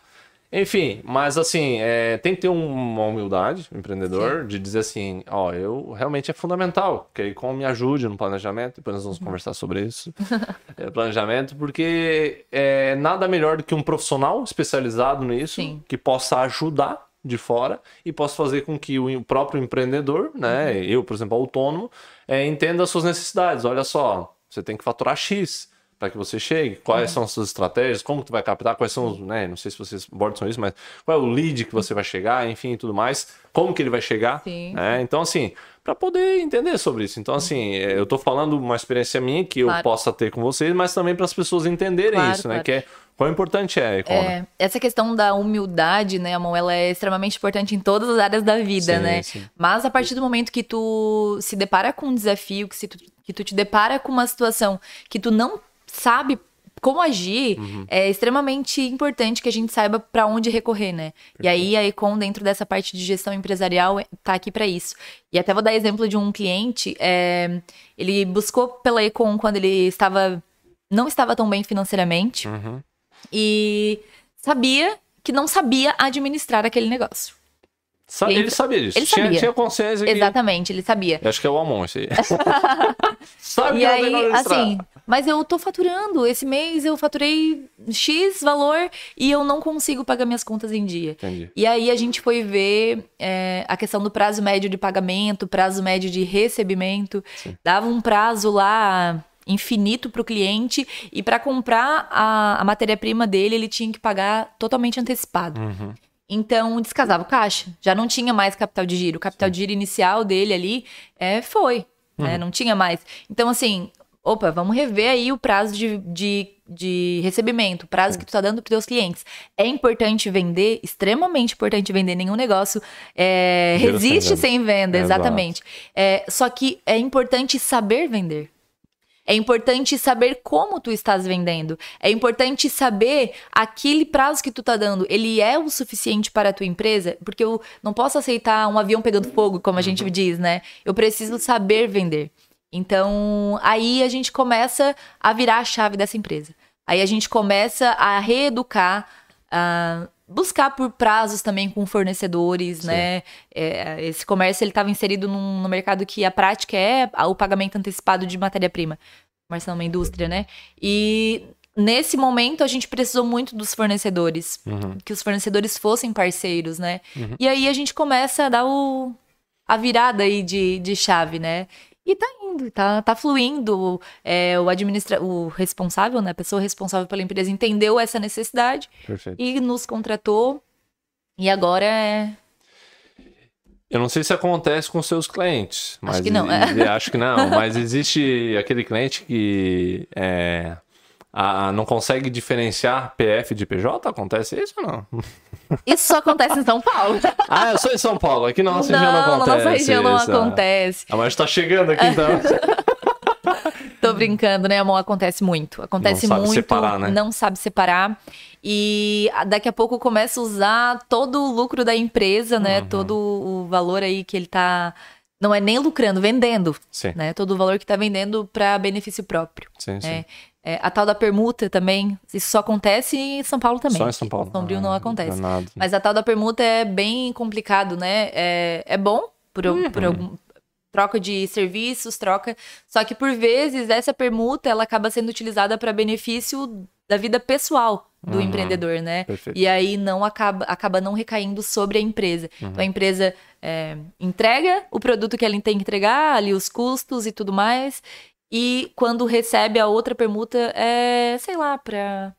Enfim, mas assim, é, tem que ter um- uma humildade, o empreendedor, de dizer assim, ó, eu realmente é fundamental, que aí como me ajude no planejamento, depois nós Uhum. vamos conversar sobre isso, *laughs* é, planejamento, porque é nada melhor do que um profissional especializado nisso, Sim. que possa ajudar de fora e possa fazer com que o próprio empreendedor, né, Uhum. eu, por exemplo, autônomo, é, entenda as suas necessidades. Olha só, você tem que faturar X para que você chegue, Uhum. quais são as suas estratégias, como tu vai captar, quais são os, né, não sei se vocês abordam isso, mas qual é o lead que você vai chegar, enfim, tudo mais, como que ele vai chegar, Sim. né? Então, assim, para poder entender sobre isso. Então, assim, é, eu tô falando uma experiência minha que eu Claro. possa ter com vocês, mas também para as pessoas entenderem Claro, isso, né, claro. que é quão importante é a Econa. É, essa questão da humildade, né, amor, ela é extremamente importante em todas as áreas da vida, Sim, né? sim. Mas a partir do momento que tu se depara com um desafio, que, se tu, que tu te depara com uma situação que tu não sabe como agir, Uhum. é extremamente importante que a gente saiba para onde recorrer, né? E aí a Econ, dentro dessa parte de gestão empresarial, tá aqui para isso. E até vou dar exemplo de um cliente, é, ele buscou pela Econ quando ele estava não estava tão bem financeiramente Uhum. e sabia que não sabia administrar aquele negócio. Sa- Ele- ele sabia disso. ele tinha, sabia. tinha consciência que... Exatamente, ele sabia. Eu acho que é o Amon esse aí. *laughs* Sabe E aí, assim, mas eu tô faturando. Esse mês eu faturei X valor e eu não consigo pagar minhas contas em dia. Entendi. E aí a gente foi ver é, a questão do prazo médio de pagamento, prazo médio de recebimento. Dava um prazo lá infinito para o cliente e para comprar a, a matéria-prima dele ele tinha que pagar totalmente antecipado. Uhum. Então descasava o caixa, já não tinha mais capital de giro. O capital de giro inicial dele ali é, foi, né? Uhum. não tinha mais. Então assim Opa, vamos rever aí o prazo de, de, de recebimento, o prazo que tu tá dando pros teus clientes. É importante vender, extremamente importante vender. Nenhum negócio é, Gera sem resiste venda. sem venda, exatamente. É, só que é importante saber vender. É importante saber como tu estás vendendo. É importante saber aquele prazo que tu tá dando, ele é o suficiente para a tua empresa? Porque eu não posso aceitar um avião pegando fogo, como a gente diz, né? Eu preciso saber vender. Então, aí a gente começa a virar a chave dessa empresa. Aí a gente começa a reeducar, a buscar por prazos também com fornecedores, né? É, esse comércio ele estava inserido num, no mercado que a prática é o pagamento antecipado de matéria-prima. Comércio é uma indústria, né? E nesse momento a gente precisou muito dos fornecedores, que os fornecedores fossem parceiros, né? E aí a gente começa a dar o, a virada aí de, de chave, né? E tá indo, tá, tá fluindo. É, o administra o responsável, né? A pessoa responsável pela empresa entendeu essa necessidade Perfeito. e nos contratou. E agora é. Eu não sei se acontece com seus clientes. Mas que não, é. acho que não. Mas existe aquele cliente que é, a- não consegue diferenciar PF de PJ? Acontece isso ou não? *laughs* Isso só acontece em São Paulo. *laughs* Ah, eu sou em São Paulo. Aqui na nossa não, região não na acontece. nossa região não isso. acontece. Ah, mas tá chegando aqui então. *laughs* Tô brincando, né, amor? Acontece muito. Acontece Não sabe muito. separar, né? Não sabe separar. E daqui a pouco começa a usar todo o lucro da empresa, né? Uhum. Todo o valor aí que ele tá. Não é nem lucrando, vendendo. Sim, Né? Todo o valor que tá vendendo para benefício próprio. sim, sim. É, a tal da permuta também. Isso só acontece em São Paulo também. Só em São Paulo. Sombrio não Ah, acontece. danado. Mas a tal da permuta é bem complicado, né? É, é bom por, al- por algum troca de serviços, troca. Só que por vezes essa permuta ela acaba sendo utilizada para benefício da vida pessoal do Uhum. empreendedor, né? Perfeito. E aí não acaba, acaba não recaindo sobre a empresa. Então a empresa é, entrega o produto que ela tem que entregar, ali os custos e tudo mais. E quando recebe a outra permuta, é, sei lá, para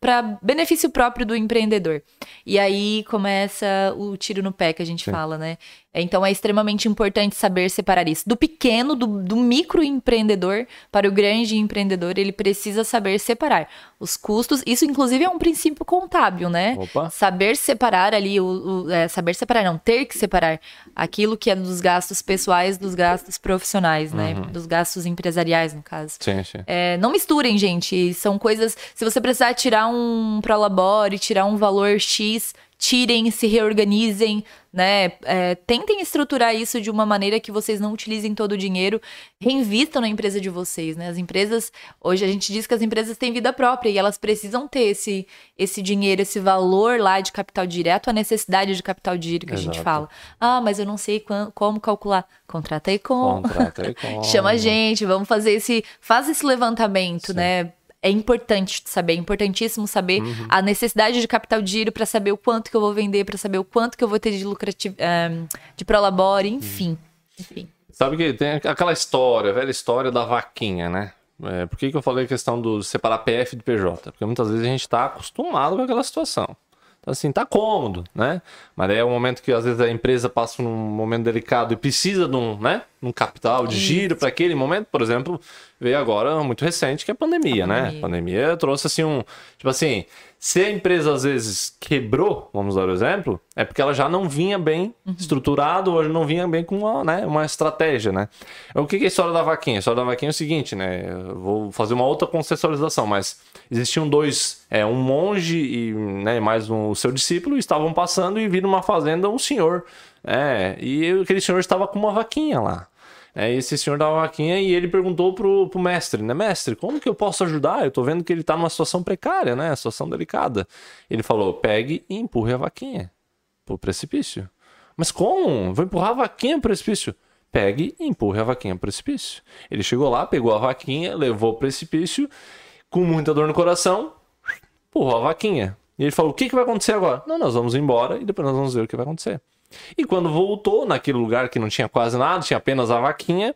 para benefício próprio do empreendedor. E aí começa o tiro no pé que a gente Sim. fala, né? Então é extremamente importante saber separar isso. Do pequeno, do, do microempreendedor para o grande empreendedor, ele precisa saber separar os custos. Isso, inclusive, é um princípio contábil, né? Opa. Saber separar ali, o, o- é, saber separar, não, ter que separar aquilo que é dos gastos pessoais dos gastos profissionais, né? Uhum. Dos gastos empresariais, no caso. Sim, sim. É, não misturem, gente. São coisas. Se você precisar tirar um Prolabore, tirar um valor X, tirem, se reorganizem, né? É, tentem estruturar isso de uma maneira que vocês não utilizem todo o dinheiro. Reinvistam na empresa de vocês, né? As empresas. Hoje a gente diz que as empresas têm vida própria e elas precisam ter esse, esse dinheiro, esse valor lá de capital direto, a necessidade de capital direto que a gente Exato. fala. Ah, mas eu não sei quan- como calcular. Contrata aí com. Contrata *laughs* com... Chama a gente, vamos fazer esse. Faz esse levantamento, né? É importante saber, é importantíssimo saber Uhum. a necessidade de capital de giro para saber o quanto que eu vou vender, para saber o quanto que eu vou ter de lucrativo, eh, de prolabore, enfim. Enfim. Sabe que tem aquela história, a velha história da vaquinha, né? É, por que, que eu falei a questão do separar PF de PJ? Porque muitas vezes a gente tá acostumado com aquela situação. Assim, tá cômodo, né? Mas é um momento que às vezes a empresa passa por um momento delicado e precisa de um, né? Um capital de giro para aquele momento, por exemplo, veio agora muito recente, que é a pandemia, né? pandemia. A pandemia trouxe assim um. Tipo assim, se a empresa às vezes quebrou, vamos dar o exemplo, é porque ela já não vinha bem estruturado ou não vinha bem com uma, né, uma estratégia, né? O que é a história da vaquinha? A história da vaquinha é o seguinte, né? Eu vou fazer uma outra contextualização, mas existiam dois, é, um monge e né, mais um, o seu discípulo estavam passando e viram uma fazenda um senhor, é, e aquele senhor estava com uma vaquinha lá. É, esse senhor da vaquinha e ele perguntou pro, pro mestre, né? Mestre, como que eu posso ajudar? Eu tô vendo que ele tá numa situação precária, né? Situação delicada. Ele falou, pegue e empurre a vaquinha pro precipício. Mas como? Vou empurrar a vaquinha pro precipício? Pegue e empurre a vaquinha pro precipício. Ele chegou lá, pegou a vaquinha, levou pro precipício, com muita dor no coração, empurrou a vaquinha. E ele falou, o que, que vai acontecer agora? Não, nós vamos embora e depois nós vamos ver o que vai acontecer. E quando voltou, naquele lugar que não tinha quase nada, tinha apenas a vaquinha,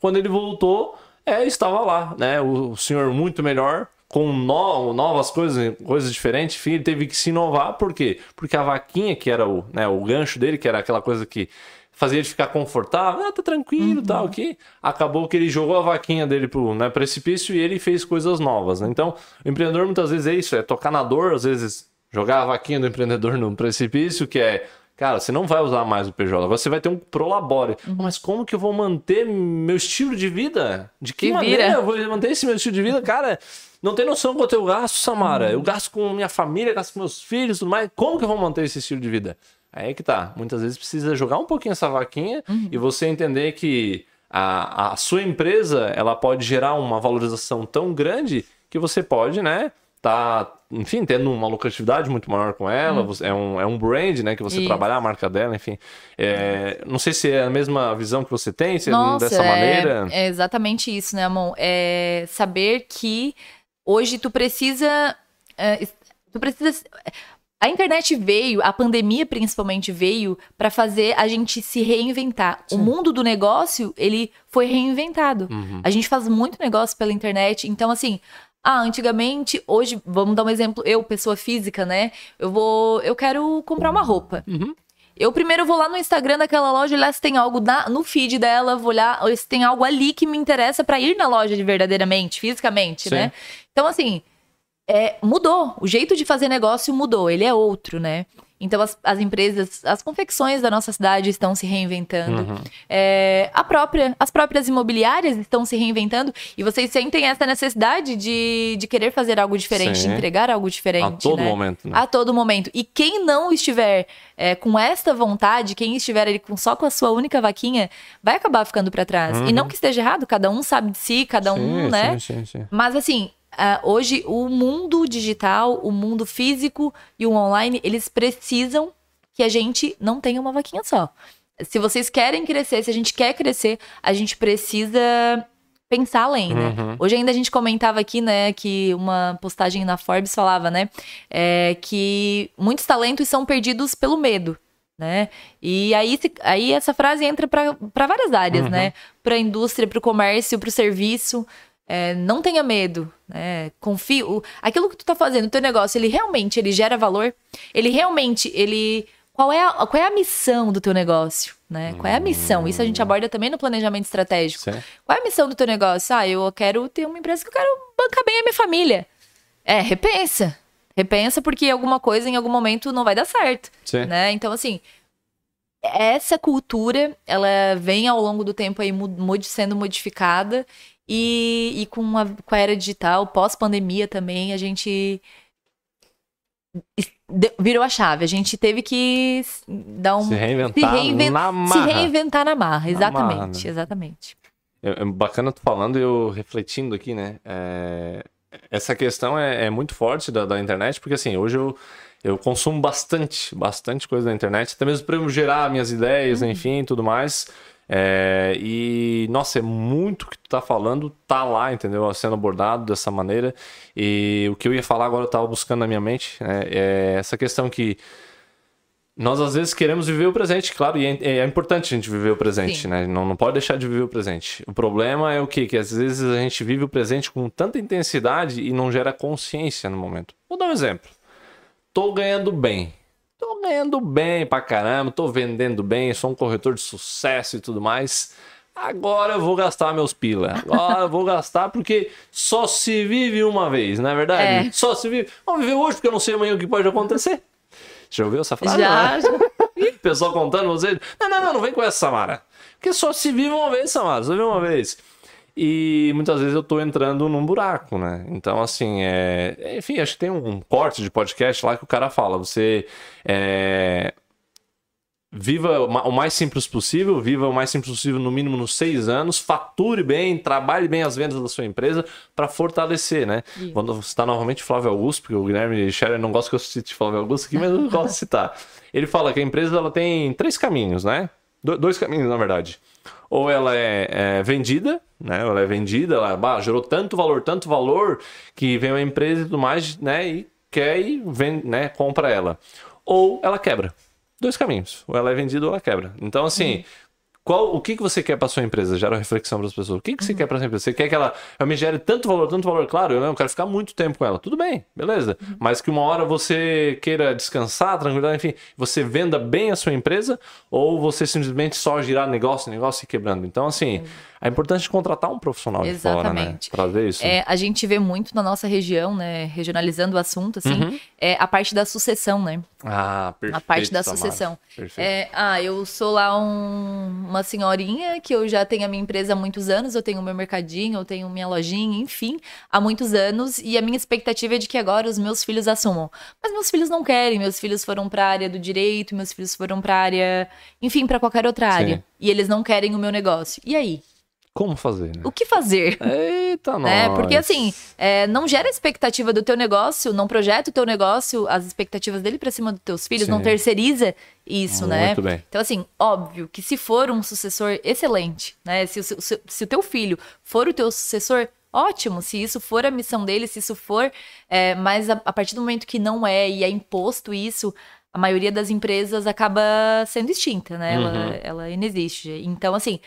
quando ele voltou, é, estava lá, né? O, senhor muito melhor, com no- novas coisas, coisas diferentes, enfim, ele teve que se inovar, por quê? Porque a vaquinha, que era o, né, o gancho dele, que era aquela coisa que fazia ele ficar confortável, ah, tá tranquilo, Uhum. tá ok. Acabou que ele jogou a vaquinha dele pro né, precipício e ele fez coisas novas. né? Então, o empreendedor muitas vezes é isso, é tocar na dor, às vezes jogar a vaquinha do empreendedor no precipício, que é, cara, você não vai usar mais o PJ, agora você vai ter um prolabore. Uhum. Mas como que eu vou manter meu estilo de vida? De que Se maneira vira. eu vou manter esse meu estilo de vida? Cara, não tem noção quanto eu gasto, Samara. Eu gasto com minha família, gasto com meus filhos, tudo mais. Como que eu vou manter esse estilo de vida? Aí é que tá. Muitas vezes precisa jogar um pouquinho essa vaquinha e você entender que a, a sua empresa ela pode gerar uma valorização tão grande que você pode, né? Tá, enfim, tendo uma lucratividade muito maior com ela, você- é, um, é um brand, né? Que você Isso. trabalhar a marca dela, enfim. É, não sei se é a mesma visão que você tem, se é Nossa, dessa é, maneira. é exatamente isso, né, Amon? É saber que hoje tu precisa. é, tu precisa. A internet veio, a pandemia principalmente veio para fazer a gente se reinventar. O mundo do negócio, ele foi reinventado. Uhum. A gente faz muito negócio pela internet, então assim, ah, antigamente, hoje, vamos dar um exemplo, eu, pessoa física, né? Eu vou, eu quero comprar uma roupa. Uhum. Eu primeiro vou lá no Instagram daquela loja, olhar se tem algo na- no feed dela, vou olhar se tem algo ali que me interessa pra ir na loja de verdadeiramente, fisicamente, Sim. né? Então, assim, é, mudou. O jeito de fazer negócio mudou, ele é outro, né? Então, as, as empresas, as confecções da nossa cidade estão se reinventando. Uhum. É, a própria, as próprias imobiliárias estão se reinventando. E vocês sentem essa necessidade de, de querer fazer algo diferente, Sim. de entregar algo diferente. A todo né? momento, né? A todo momento. E quem não estiver é, com esta vontade, quem estiver ali com, só com a sua única vaquinha, vai acabar ficando pra trás. E não que esteja errado, cada um sabe de si, cada um, Uhum. Sim, né? sim, sim, sim. Mas assim, ah, hoje o mundo digital, o mundo físico e o online, eles precisam que a gente não tenha uma vaquinha só. Se vocês querem crescer, se a gente quer crescer, a gente precisa pensar além, né? Uhum. Hoje ainda a gente comentava aqui, né, que uma postagem na Forbes falava, né, é, que muitos talentos são perdidos pelo medo. Né? E aí, aí essa frase entra para várias áreas, né? Para a indústria, para o comércio, para o serviço. É, não tenha medo, né? Confie. o- aquilo que tu tá fazendo, o teu negócio, ele realmente ele gera valor? Ele realmente, ele. Qual é, a, qual é a missão do teu negócio? Né? Qual é a missão? Isso a gente aborda também no planejamento estratégico. Sim. Qual é a missão do teu negócio? Ah, eu quero ter uma empresa que eu quero bancar bem a minha família. É, repensa. Repensa porque alguma coisa em algum momento não vai dar certo. Né? Então, assim, essa cultura, ela vem ao longo do tempo aí sendo modificada e, e com, a, com a era digital, pós-pandemia também, a gente virou a chave. A gente teve que dar um... Se reinventar reinven- na se marra. reinventar na marra, exatamente, marra, né? exatamente. É, bacana tu falando e eu refletindo aqui, né? É, essa questão é, é muito forte da, da internet, porque assim, hoje eu, eu consumo bastante, bastante coisa da internet, até mesmo para eu gerar minhas ideias, enfim, tudo mais. É, e, nossa, é muito o que tu tá falando, tá lá, entendeu? Sendo abordado dessa maneira. E o que eu ia falar agora, eu tava buscando na minha mente, né? É essa questão que nós às vezes queremos viver o presente, claro, e é, é importante a gente viver o presente, Sim. né? Não, não pode deixar de viver o presente. O problema é o quê? Que às vezes a gente vive o presente com tanta intensidade e não gera consciência no momento. Vou dar um exemplo. Tô ganhando bem. Tô ganhando bem pra caramba, tô vendendo bem, sou um corretor de sucesso e tudo mais. Agora eu vou gastar meus pila. Agora eu vou gastar porque só se vive uma vez, não é verdade? É. Só se vive. Vamos viver hoje porque eu não sei amanhã o que pode acontecer. Já ouviu essa frase? Já, Não, né? O pessoal contando você. Não, não, não, não vem com essa, Samara. Porque só se vive uma vez, Samara, só vive uma vez. E muitas vezes eu tô entrando num buraco, né? Então, assim, é... enfim, acho que tem um corte de podcast lá que o cara fala: você é... viva o ma- o mais simples possível, viva o mais simples possível, no mínimo nos seis anos, fature bem, trabalhe bem as vendas da sua empresa para fortalecer, né? Isso. Quando você citar novamente Flávio Augusto, porque o Guilherme Scherer não gosta que eu cite Flávio Augusto aqui, mas eu gosto de citar. Ele fala que a empresa ela tem três caminhos, né? Do- dois caminhos, na verdade. Ou ela é, é vendida, né? Ela é vendida, ela bah, gerou tanto valor, tanto valor, que vem uma empresa e tudo mais, né? E quer e vende, né? compra ela. Ou ela quebra. Dois caminhos. Ou ela é vendida ou ela quebra. Então, assim, Qual, o que, que você quer para sua empresa? Gera reflexão para as pessoas. O que, que você quer para sua empresa? Você quer que ela realmente gere tanto valor, tanto valor? Claro, eu não quero ficar muito tempo com ela. Tudo bem, beleza. Mas que uma hora você queira descansar, tranquilidade, enfim, você venda bem a sua empresa ou você simplesmente só girar negócio, negócio e quebrando. Então, assim, é importante contratar um profissional de fora, né? Exatamente. Para ver isso. É, a gente vê muito na nossa região, né? Regionalizando o assunto, assim, Uhum. é a parte da sucessão, né? Ah, perfeito. a parte da Tamara. sucessão. Perfeito. É, ah, eu sou lá um- uma senhorinha que eu já tenho a minha empresa há muitos anos, eu tenho meu mercadinho, eu tenho minha lojinha, enfim, há muitos anos, e a minha expectativa é de que agora os meus filhos assumam. Mas meus filhos não querem, meus filhos foram para a área do direito, meus filhos foram para a área, enfim, para qualquer outra área, Sim. e eles não querem o meu negócio. E aí? Como fazer, né? O que fazer? Eita, *laughs* né? nós. Porque assim, é, não gera expectativa do teu negócio, não projeta o teu negócio, as expectativas dele pra cima dos teus filhos, não Sim. terceiriza isso, né? Muito bem. Então, assim, óbvio que se for um sucessor excelente, né? Se, se, se o teu filho for o teu sucessor, ótimo. Se isso for a missão dele, se isso for. é, mas a, a partir do momento que não é e é imposto isso, a maioria das empresas acaba sendo extinta, né? Uhum. Ela, ela inexiste. Então, assim.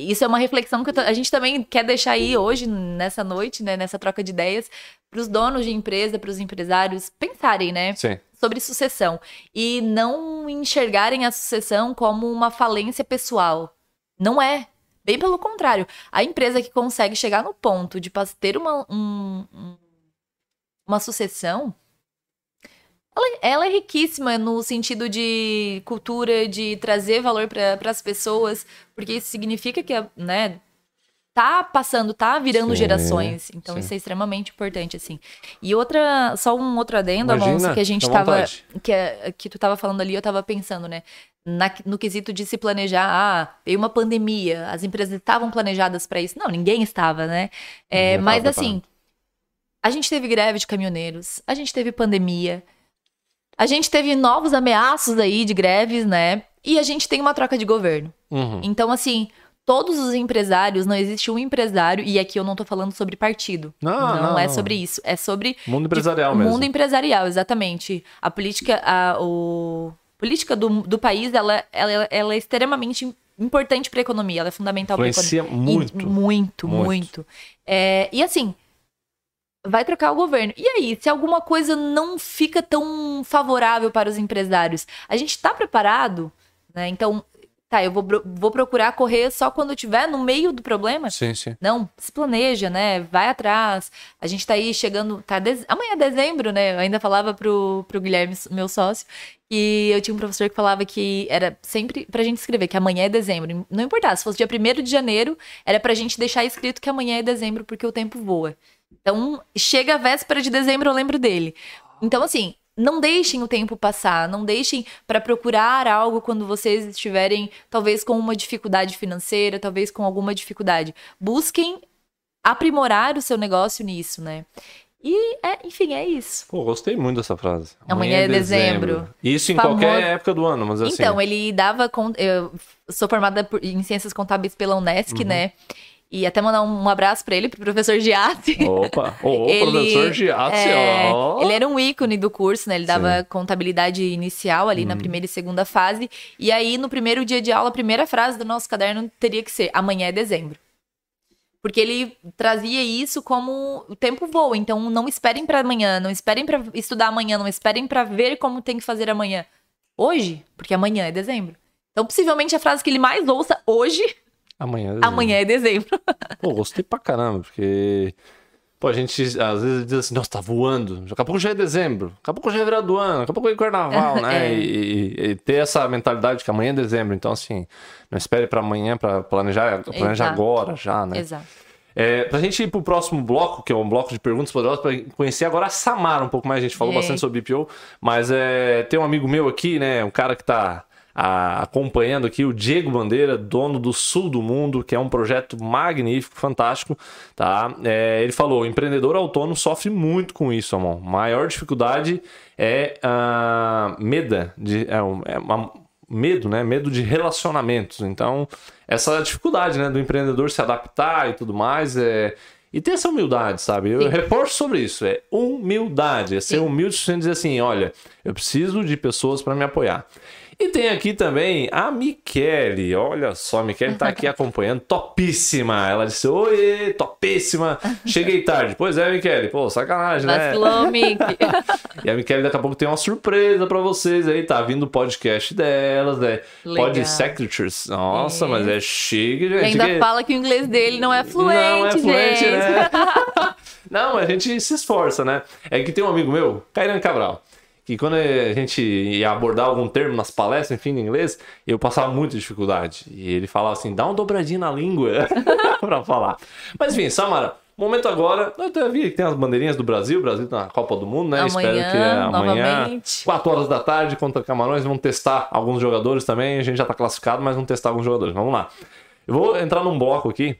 Isso é uma reflexão que a gente também quer deixar aí hoje, nessa noite, né, nessa troca de ideias, para os donos de empresa, para os empresários pensarem, né? Sim. sobre sucessão e não enxergarem a sucessão como uma falência pessoal. Não é. Bem pelo contrário. A empresa que consegue chegar no ponto de ter uma, um- um- uma sucessão, ela, ela é riquíssima no sentido de cultura, de trazer valor para as pessoas, porque isso significa que, né, tá passando, tá virando Sim, gerações. Então sim. isso é extremamente importante, assim. E outra, só um outro adendo, Imagina, Alonso, que a gente tava, vontade. que, é- que tu tava falando ali, eu tava pensando, né? Na- no quesito de se planejar, ah, veio uma pandemia, as empresas estavam planejadas para isso. Não, ninguém estava, né? É, Ninguém mas assim, a gente teve greve de caminhoneiros, a gente teve pandemia, a gente teve novos ameaços aí de greves, né? E a gente tem uma troca de governo. Uhum. Então, assim, todos os empresários, não existe um empresário, e aqui eu não tô falando sobre partido. Não, não, não, é não. sobre isso. É sobre Mundo empresarial o mesmo. mundo empresarial, exatamente. A política, a o, política do, do país, ela, ela, ela é extremamente importante para a economia, ela é fundamental para a economia. Muito. Muito, Muito. muito. É, e assim, vai trocar o governo. E aí, se alguma coisa não fica tão favorável para os empresários, a gente está preparado, né? Então, tá, eu vou, vou procurar correr só quando eu estiver no meio do problema? Sim, sim. Não, se planeja, né? Vai atrás. A gente tá aí chegando. Tá dez- Amanhã é dezembro, né? Eu ainda falava pro, pro Guilherme, meu sócio, que eu tinha um professor que falava que era sempre pra gente escrever que amanhã é dezembro. Não importava, se fosse dia 1 de janeiro, era pra gente deixar escrito que amanhã é dezembro, porque o tempo voa. Então, chega a véspera de dezembro, eu lembro dele. Então, assim, não deixem o tempo passar, não deixem para procurar algo quando vocês estiverem, talvez, com uma dificuldade financeira, talvez com alguma dificuldade. Busquem aprimorar o seu negócio nisso, né? E, é, enfim, é isso. Pô, gostei muito dessa frase. Amanhã é dezembro. Isso em Famo- qualquer época do ano, mas assim. Então, ele dava. con- Eu sou formada em ciências contábeis pela Unesc, Uhum. né? E até mandar um abraço para ele, pro professor Giatti. Opa, *laughs* ô, Ele- professor Giatzi, É, ó. Ele era um ícone do curso, né? Ele dava contabilidade inicial ali na Uhum. primeira e segunda fase. E aí, no primeiro dia de aula, a primeira frase do nosso caderno teria que ser: amanhã é dezembro. Porque ele trazia isso como o tempo voa. Então, não esperem para amanhã, não esperem para estudar amanhã, não esperem para ver como tem que fazer amanhã. Hoje, porque amanhã é dezembro. Então, possivelmente a frase que ele mais ouça hoje, Amanhã é dezembro. amanhã é dezembro. Pô, gostei pra caramba, porque. Pô, a gente às vezes diz assim, nossa, tá voando. Daqui a pouco já é dezembro. Daqui a pouco já é virado do ano. Daqui a pouco é carnaval, *laughs* né? É. E, e- e ter essa mentalidade que amanhã é dezembro. Então, assim, não espere pra amanhã pra planejar. Planeja Exato. agora já, né? Exato. É, pra gente ir pro próximo bloco, que é um bloco de perguntas poderosas, pra conhecer agora a Samara um pouco mais. A gente falou bastante sobre BPO, mas é, tem um amigo meu aqui, né? Um cara que tá a- acompanhando aqui, o Diego Bandeira, dono do Sul do Mundo, que é um projeto magnífico, fantástico, tá? É, ele falou, o empreendedor autônomo sofre muito com isso, amor. Maior dificuldade é a meda, de, é, é uma- medo, né? Medo de relacionamentos. Então, essa dificuldade, né, do empreendedor se adaptar e tudo mais, é e ter essa humildade, sabe? Eu Sim. reforço sobre isso, é humildade, é ser Sim. humilde suficiente dizer assim, olha, eu preciso de pessoas para me apoiar. E tem aqui também a Michele. Olha só, a Michele tá aqui *laughs* acompanhando. Topíssima. Ela disse: Oi, topíssima. Cheguei tarde. Pois é, Michele. Pô, sacanagem, né? Vacilou, Mickey. *laughs* E a Michele daqui a pouco tem uma surpresa pra vocês aí. Tá vindo o podcast delas, né? Legal. Pod Secretaries. Nossa, É. mas é chique, E gente. ainda Que- fala que o inglês dele não é fluente, não é fluente, gente. né? *laughs* não, a gente se esforça, né? É que tem um amigo meu, Cairan Cabral, que quando a gente ia abordar algum termo nas palestras, enfim, em inglês, eu passava muita dificuldade. E ele falava assim, dá uma dobradinha na língua *laughs* pra falar. Mas enfim, Samara, momento agora, eu até vi que tem as bandeirinhas do Brasil, o Brasil tá na Copa do Mundo, né? Amanhã, Espero que amanhã, novamente. 4 horas da tarde, contra Camarões, vamos testar alguns jogadores também, a gente já tá classificado, mas vamos testar alguns jogadores. Vamos lá. Eu vou entrar num bloco aqui,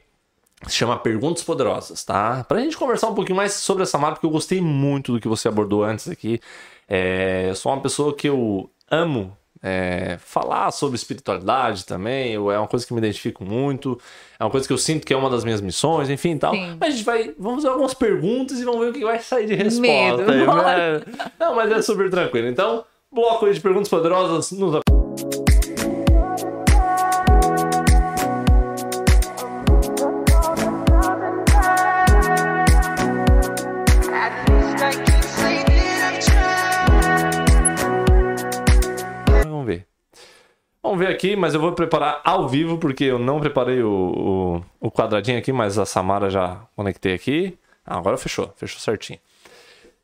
se chama Perguntas Poderosas, tá? Pra gente conversar um pouquinho mais sobre essa marca, porque eu gostei muito do que você abordou antes aqui. É, eu sou uma pessoa que eu amo é, falar sobre espiritualidade também, eu- é uma coisa que me identifico muito, é uma coisa que eu sinto que é uma das minhas missões, enfim e tal. Sim. Mas a gente vai, vamos fazer algumas perguntas e vamos ver o que vai sair de resposta. Medo, *laughs* né? Não, mas é super tranquilo. Então, bloco aí de perguntas poderosas nos Vamos ver aqui, mas eu vou preparar ao vivo, porque eu não preparei o, o, o quadradinho aqui, mas a Samara já conectei aqui. Ah, agora fechou, fechou certinho.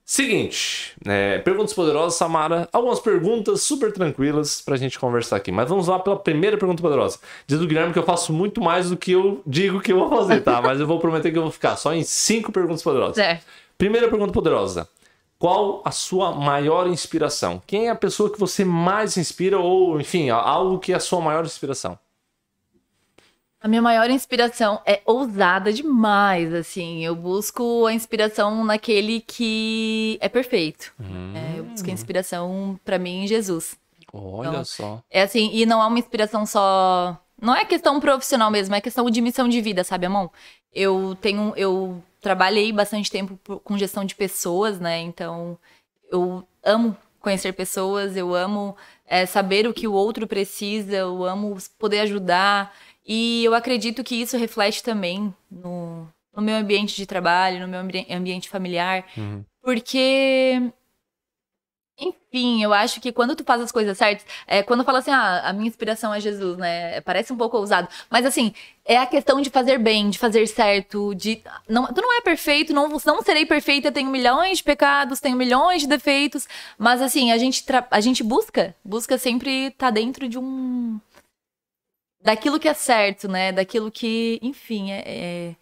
Seguinte, é, perguntas poderosas, Samara. Algumas perguntas super tranquilas pra gente conversar aqui. Mas vamos lá pela primeira pergunta poderosa. Diz o Guilherme que eu faço muito mais do que eu digo que eu vou fazer, tá? Mas eu vou prometer que eu vou ficar só em cinco perguntas poderosas. Certo. Primeira pergunta poderosa. Qual a sua maior inspiração? Quem é a pessoa que você mais inspira ou, enfim, algo que é a sua maior inspiração? A minha maior inspiração é ousada demais, assim. Eu busco a inspiração naquele que é perfeito. É, eu busco a inspiração pra mim em Jesus. Olha Então, só. É assim, e não é uma inspiração só. Não é questão profissional mesmo, é questão de missão de vida, sabe, Amon? Eu tenho. Eu trabalhei bastante tempo com gestão de pessoas, né? Então, eu amo conhecer pessoas, eu amo é, saber o que o outro precisa, eu amo poder ajudar. E eu acredito que isso reflete também no, no meu ambiente de trabalho, no meu ambi- ambiente familiar. Porque enfim, eu acho que quando tu faz as coisas certas, é, quando fala assim, ah, a minha inspiração é Jesus, né? Parece um pouco ousado. Mas assim, é a questão de fazer bem, de fazer certo, de. Não, tu não é perfeito, não, não serei perfeita, tenho milhões de pecados, tenho milhões de defeitos. Mas assim, a gente, tra- a gente busca, busca sempre estar dentro de um. Daquilo que é certo, né? Daquilo que, enfim, é. é...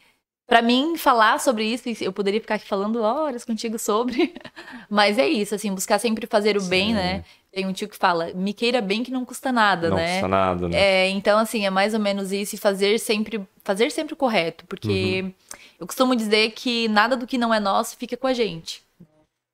Pra mim, falar sobre isso, eu poderia ficar aqui falando horas contigo sobre, *laughs* mas é isso, assim, buscar sempre fazer o bem, Sim. né? Tem um tio que fala, me queira bem que não custa nada, Não né? custa nada, né? É, então, assim, é mais ou menos isso e fazer sempre, fazer sempre o correto, porque Uhum. eu costumo dizer que nada do que não é nosso fica com a gente.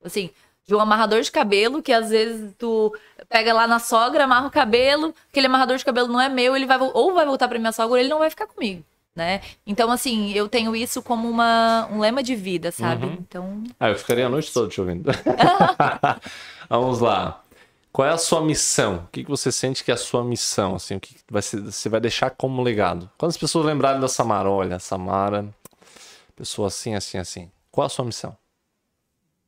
Assim, de um amarrador de cabelo, que às vezes tu pega lá na sogra, amarra o cabelo, aquele amarrador de cabelo não é meu, ele vai ou vai voltar pra minha sogra ou ele não vai ficar comigo, né? Então, assim, eu tenho isso como uma, um lema de vida, sabe? Uhum. Então, Ah, eu ficaria a noite toda te ouvindo. *laughs* Vamos lá. Qual é a sua missão? O que, que você sente que é a sua missão? Assim, o que que vai ser- você vai deixar como legado? Quando as pessoas lembrarem da Samara, olha, Samara, pessoa assim, assim, assim. Qual a sua missão?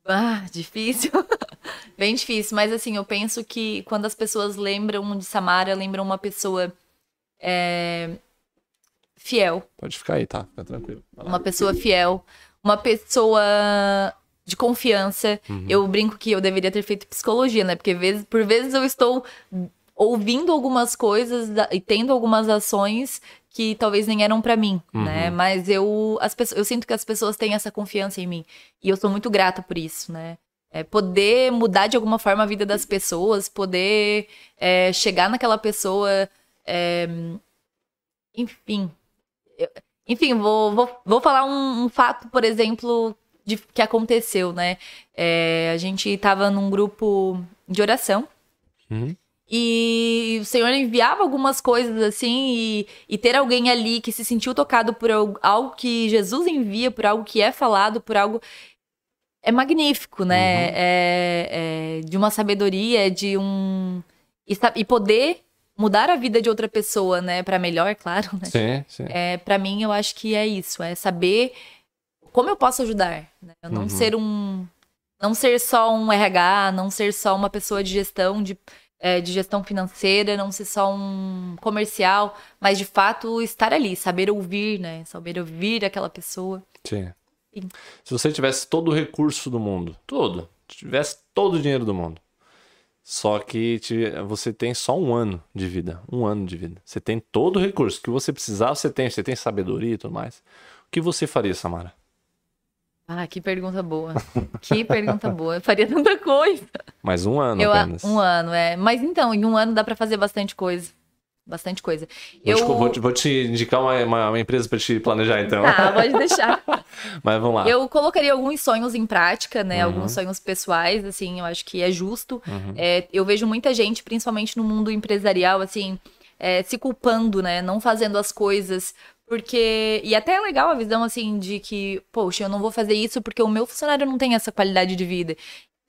Ah, difícil. *laughs* Bem difícil, mas assim, eu penso que quando as pessoas lembram de Samara, lembram uma pessoa é, fiel, Pode ficar aí, tá? Fica tranquilo. Uma pessoa fiel, uma pessoa de confiança. Eu brinco que eu deveria ter feito psicologia, né? Porque vezes, por vezes eu estou ouvindo algumas coisas e tendo algumas ações que talvez nem eram pra mim, né? Mas eu, as pessoas, eu sinto que as pessoas têm essa confiança em mim e eu sou muito grata por isso, né? É poder mudar de alguma forma a vida das pessoas, poder é, chegar naquela pessoa, é, enfim, Eu- enfim, vou, vou, vou falar um, um fato, por exemplo, de, que aconteceu, né? É, a gente tava num grupo de oração Uhum. e o Senhor enviava algumas coisas assim, e, e ter alguém ali que se sentiu tocado por al- algo que Jesus envia, por algo que é falado, por algo. É magnífico, né? É, é de uma sabedoria, de um. e, e poder mudar a vida de outra pessoa, né, para melhor, claro, né? Sim, sim. É, para mim, eu acho que é isso, é saber como eu posso ajudar, né? Eu não Uhum. ser um não ser só um RH, não ser só uma pessoa de gestão de, é, de gestão financeira, não ser só um comercial, mas de fato estar ali, saber ouvir, né? Saber ouvir aquela pessoa. Sim. Sim. Se você tivesse todo o recurso do mundo, todo, tivesse todo o dinheiro do mundo, só que te- você tem só um ano de vida, um ano de vida. Você tem todo o recurso que você precisar, você tem, você tem sabedoria e tudo mais. O que você faria, Samara? Ah, que pergunta boa. Que pergunta boa. Eu faria tanta coisa. Mais um ano Eu, apenas. um ano, é. Mas então, em um ano dá pra fazer bastante coisa. Bastante coisa. Vou, Eu... te, vou, te, vou te indicar uma, uma, uma empresa pra te planejar, então. Ah, pode deixar. *laughs* Mas vamos lá. Eu colocaria alguns sonhos em prática, né? Uhum. Alguns sonhos pessoais, assim, eu acho que é justo. É, eu vejo muita gente, principalmente no mundo empresarial, assim, é, se culpando, né? Não fazendo as coisas. Porque. E até é legal a visão, assim, de que, poxa, eu não vou fazer isso porque o meu funcionário não tem essa qualidade de vida.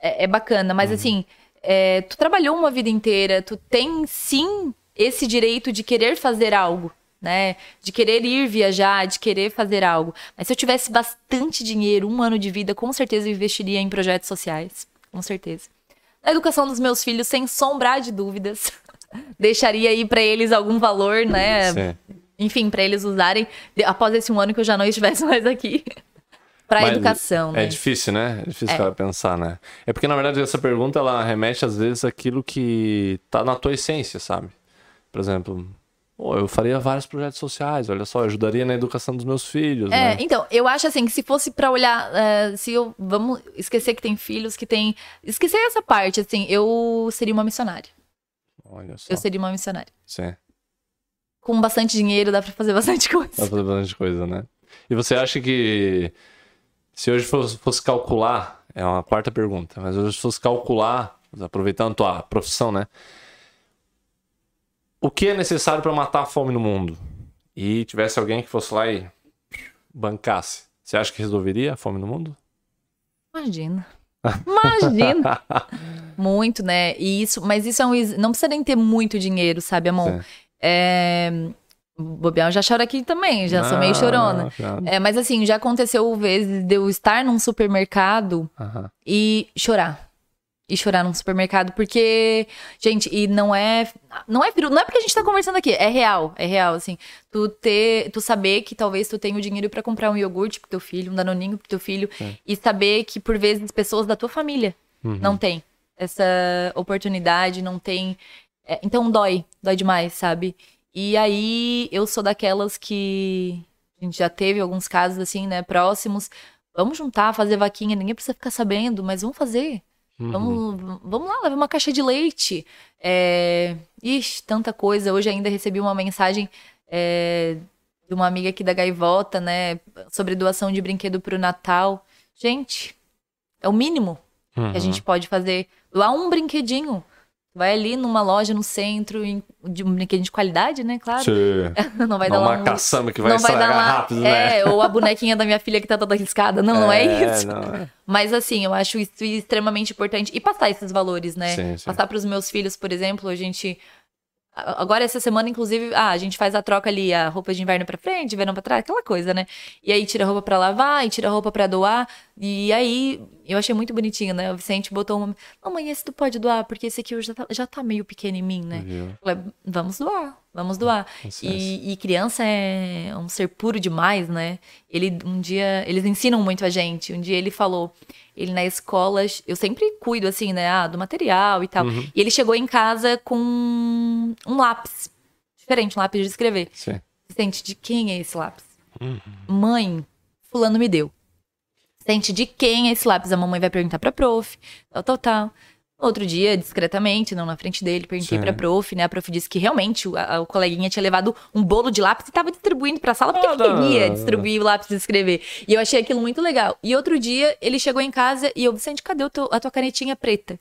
É, é bacana, mas assim, é, tu trabalhou uma vida inteira, tu tem sim esse direito de querer fazer algo, né? De querer ir viajar, de querer fazer algo. Mas se eu tivesse bastante dinheiro, um ano de vida, com certeza eu investiria em projetos sociais. Com certeza. Na educação dos meus filhos, sem sombrar de dúvidas. *laughs* Deixaria aí pra eles algum valor, né? Sim. Enfim, pra eles usarem após esse um ano que eu já não estivesse *laughs* mais aqui. Pra Mas educação, É né? difícil, né? É difícil É. pensar, né? É porque, na verdade, essa pergunta, ela remete, às vezes, àquilo que tá na tua essência, sabe? Por exemplo, pô, eu faria vários projetos sociais, olha só, eu ajudaria na educação dos meus filhos, É, né? então, eu acho assim que se fosse pra olhar, é, se eu vamos esquecer que tem filhos que tem, esquecer essa parte, assim, eu seria uma missionária. Olha só. Eu seria uma missionária. Sim. Com bastante dinheiro dá pra fazer bastante *laughs* Dá pra coisa. fazer bastante coisa, né? E você acha que se hoje fosse, fosse calcular, é uma quarta pergunta, mas hoje fosse calcular, aproveitando a tua profissão, né? O que é necessário para matar a fome no mundo? E tivesse alguém que fosse lá e bancasse. Você acha que resolveria a fome no mundo? Imagina. Imagina. *laughs* muito, né? E isso, mas isso é um, não precisa nem ter muito dinheiro, sabe, amor? É, Bobear, eu já choro aqui também, já sou meio chorona. não, É, mas assim, já aconteceu vezes de eu estar num supermercado Aham. e chorar. E chorar num supermercado, porque, gente, e não é. Não é, não é porque a gente tá conversando aqui, é real, é real, assim. Tu ter. Tu saber que talvez tu tenha o dinheiro pra comprar um iogurte pro teu filho, um danoninho pro teu filho, e saber que, por vezes, pessoas da tua família Uhum. não têm essa oportunidade, não tem. é, então dói, dói demais, sabe? E aí eu sou daquelas que a gente já teve alguns casos assim, né, próximos. Vamos juntar, fazer vaquinha, ninguém precisa ficar sabendo, mas vamos fazer. Uhum. Vamos, vamos lá, levar uma caixa de leite. É... Ixi, tanta coisa. Hoje ainda recebi uma mensagem é, de uma amiga aqui da Gaivota, né? Sobre doação de brinquedo pro Natal. Gente, é o mínimo que a Uhum. gente pode fazer. Doar um brinquedinho. Vai ali numa loja no centro, de um brinquedinho de qualidade, né? Claro. Sim. Não vai Não dar uma um... caçamba que vai não vai dar lá, rápido, né? é, ou a bonequinha da minha filha que tá toda arriscada. Não, não é isso. Não, é. Mas assim, eu acho isso extremamente importante. E passar esses valores, né? Sim, sim. Passar pros meus filhos, por exemplo, a gente. Agora, essa semana, inclusive, ah, a gente faz a troca ali, a roupa de inverno pra frente, verão pra trás, aquela coisa, né? E aí tira a roupa pra lavar, e tira a roupa pra doar. E aí, eu achei muito bonitinho, né? O Vicente botou uma. Mamãe, esse tu pode doar, porque esse aqui já tá, já tá meio pequeno em mim, né? Eu falei, vamos doar, vamos doar. E, e criança é um ser puro demais, né? Ele um dia, eles ensinam muito a gente. Um dia ele falou, ele na escola, eu sempre cuido assim, né, ah, do material e tal. Uhum. E ele chegou em casa com um lápis diferente, um lápis de escrever. Sim. Vicente, de quem é esse lápis? Uhum. Mãe, fulano me deu. Vicente, de quem é esse lápis? A mamãe vai perguntar pra prof, tal, tal, tal. Outro dia, discretamente, não na frente dele, perguntei Sim. pra prof, né? A prof disse que realmente o, a- o coleguinha tinha levado um bolo de lápis e tava distribuindo pra sala porque Ah, ele queria distribuir o lápis de escrever. E eu achei aquilo muito legal. E outro dia, ele chegou em casa e eu, Vicente, cadê teu- a tua canetinha preta?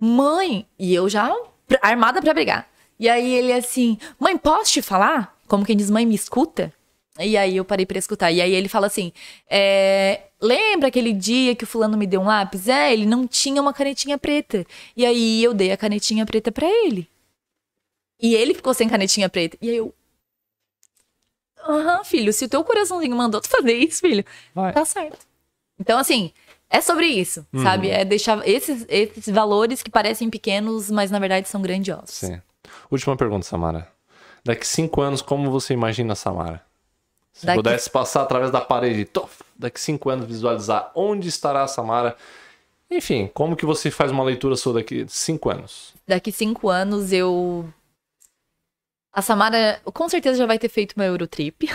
Mãe! E eu já armada pra brigar. E aí ele assim, mãe, posso te falar? Como quem diz, mãe, me escuta? E aí eu parei pra escutar. E aí ele fala assim: é, lembra aquele dia que o fulano me deu um lápis? É, ele não tinha uma canetinha preta. E aí eu dei a canetinha preta pra ele. E ele ficou sem canetinha preta. E aí eu. Aham, filho, se o teu coraçãozinho mandou tu fazer isso, filho, Vai. tá certo. Então, assim, é sobre isso, Uhum. sabe? É deixar esses, esses valores que parecem pequenos, mas na verdade são grandiosos. Sim. Última pergunta, Samara. Daqui cinco anos, como você imagina a Samara? Se Daqui- pudesse passar através da parede, tof, daqui cinco anos visualizar onde estará a Samara. Enfim, como que você faz uma leitura sua daqui cinco anos? Daqui cinco anos eu. A Samara com certeza já vai ter feito uma Eurotrip.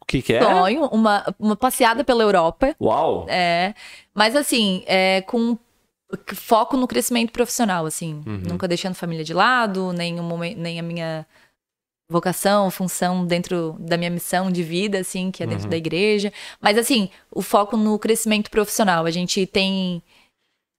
O que que é? Sonho, uma, uma passeada pela Europa. Uau! É, mas assim, é, com foco no crescimento profissional, assim, nunca deixando família de lado, nem, o momen- nem a minha vocação, função dentro da minha missão de vida, assim, que é dentro da igreja. Mas assim, o foco no crescimento profissional. A gente tem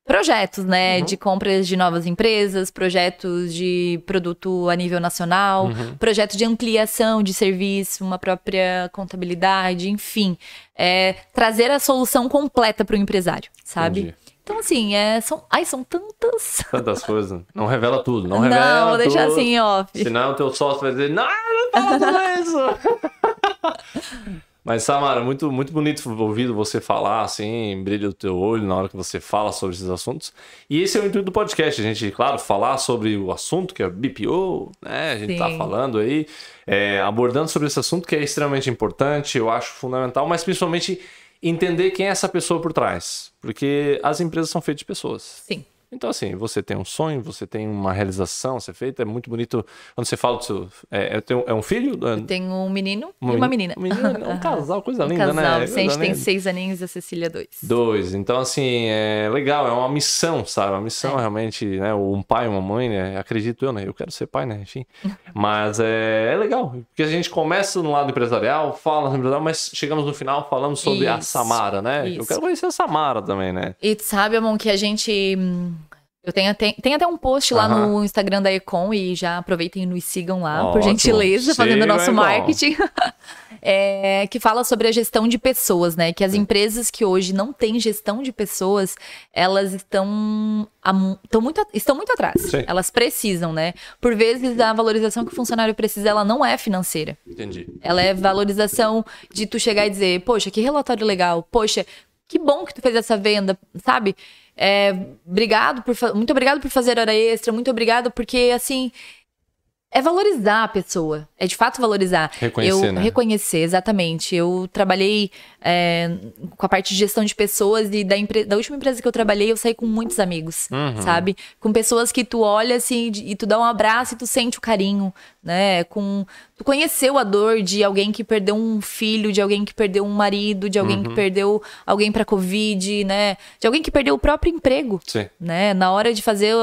projetos, né, de compras de novas empresas, projetos de produto a nível nacional, projeto de ampliação de serviço, uma própria contabilidade, enfim, é, trazer a solução completa para o empresário, sabe? Entendi. Então assim, é, são, ai, são tantas. Tantas coisas. Não revela tudo, não Não, revela vou deixar tudo. assim off. Senão o teu sócio vai dizer, não, não fala tudo isso. *laughs* Mas, Samara, muito, muito bonito ouvido você falar, assim, brilha o teu olho na hora que você fala sobre esses assuntos. E esse é o intuito do podcast, a gente, claro, falar sobre o assunto, que é BPO, né? A gente tá Sim. falando aí, é, abordando sobre esse assunto que é extremamente importante, eu acho fundamental, mas principalmente entender quem é essa pessoa por trás. Porque as empresas são feitas de pessoas. Sim. Então, assim, você tem um sonho, você tem uma realização a ser feita. É muito bonito quando você fala do seu. É, é, é um filho? É, Tem um menino e meni- uma menina. Um, menino, um *laughs* casal, coisa Um linda, casal. né? O Vicente Coisa tem seis aninhos e a Cecília dois. Dois. Então, assim, é legal, é uma missão, sabe? Uma missão É. realmente, né? Um pai, uma mãe, né? Acredito eu, né? Eu quero ser pai, né? Enfim. *laughs* Mas é, é legal, porque a gente começa no lado empresarial, fala no empresarial, mas chegamos no final falando sobre a Isso. Samara, né? Eu Isso. quero conhecer a Samara também, né? E sabe, Amon, que a gente. Hum, Eu tenho, tem, tem até um post lá Aham. no Instagram da Econ e já aproveitem e nos sigam lá, por Ótimo. gentileza, fazendo Sigam a nosso Econ. marketing. *laughs* É, que fala sobre a gestão de pessoas, né? Que as empresas que hoje não têm gestão de pessoas, elas estão, estão, muito, estão muito atrás. Sim. Elas precisam, né? Por vezes, a valorização que o funcionário precisa, ela não é financeira. Entendi. Ela é valorização de tu chegar e dizer, poxa, que relatório legal, poxa, que bom que tu fez essa venda, sabe? É, obrigado por, muito obrigado por fazer hora extra, muito obrigado porque assim é valorizar a pessoa, é de fato valorizar. Reconhecer, eu, né? Reconhecer, exatamente. Eu trabalhei é, com a parte de gestão de pessoas e da, da última empresa que eu trabalhei, eu saí com muitos amigos, Uhum. sabe? Com pessoas que tu olha assim e tu dá um abraço e tu sente o carinho, né? Com tu conheceu a dor de alguém que perdeu um filho, de alguém que perdeu um marido, de alguém Uhum. que perdeu alguém pra covid, né? De alguém que perdeu o próprio emprego, Sim. né? Na hora de fazer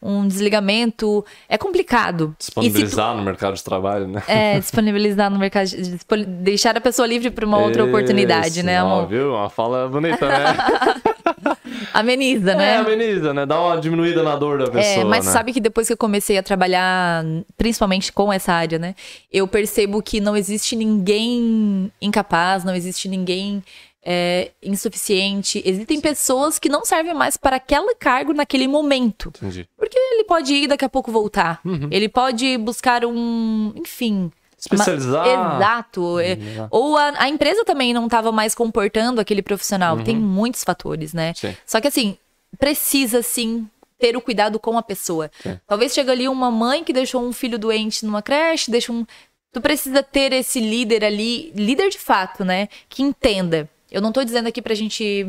um desligamento, é complicado. Se tu- Disponibilizar no mercado de trabalho, né? é, disponibilizar no mercado, de- deixar a pessoa livre para uma outra oportunidade, Esse, né, ó, viu? Uma fala bonita, né? *laughs* Ameniza, É, né? ameniza, né? Dá uma diminuída na dor da pessoa, É, mas né? sabe que depois que eu comecei a trabalhar, principalmente com essa área, né? Eu percebo que não existe ninguém incapaz, não existe ninguém é, insuficiente. Existem pessoas que não servem mais para aquele cargo naquele momento. Entendi. Porque ele pode ir daqui a pouco voltar. Uhum. Ele pode buscar um. Enfim. Especializar. Exato. É, Uhum. Ou a, a empresa também não estava mais comportando aquele profissional. Tem muitos fatores, né? Uhum. Sim. Só que assim, precisa sim ter o cuidado com a pessoa. Sim. Talvez chegue ali uma mãe que deixou um filho doente numa creche, deixa um. Tu precisa ter esse líder ali, líder de fato, né? Que entenda. Eu não tô dizendo aqui pra gente.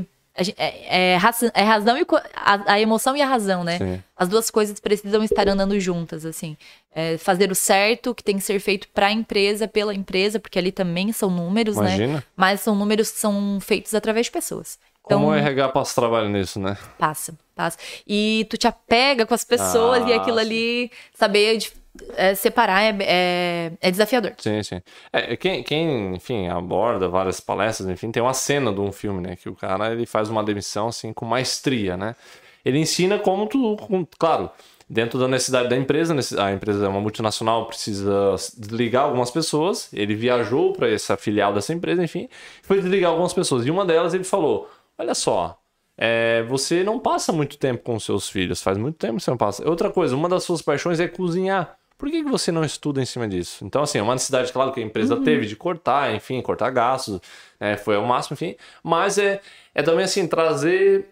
É, é razão, é razão e a, a emoção e a razão, né? Sim. As duas coisas precisam estar andando juntas, assim. É, fazer o certo, que tem que ser feito para a empresa, pela empresa, porque ali também são números, né? Imagina. Mas são números que são feitos através de pessoas. Então, Como o RH passa trabalho nisso, né? passa, passa. E tu te apega com as pessoas e Ah, aquilo sim. ali, saber de- é, separar é, é, é desafiador. Sim, sim. É, quem, quem, enfim, aborda várias palestras, enfim, tem uma cena de um filme, né? Que o cara, ele faz uma demissão, assim, com maestria, né? Ele ensina como tu, com- claro, dentro da necessidade da empresa, a empresa é uma multinacional, precisa desligar algumas pessoas. Ele viajou para essa filial dessa empresa, enfim, foi desligar algumas pessoas. E uma delas ele falou: Olha só, é, você não passa muito tempo com seus filhos, faz muito tempo que você não passa. Outra coisa, uma das suas paixões é cozinhar. Por que, que você não estuda em cima disso? Então, assim, é uma necessidade, claro, que a empresa teve de cortar, enfim, cortar gastos, é, foi ao máximo, enfim. Mas é, é também, assim, trazer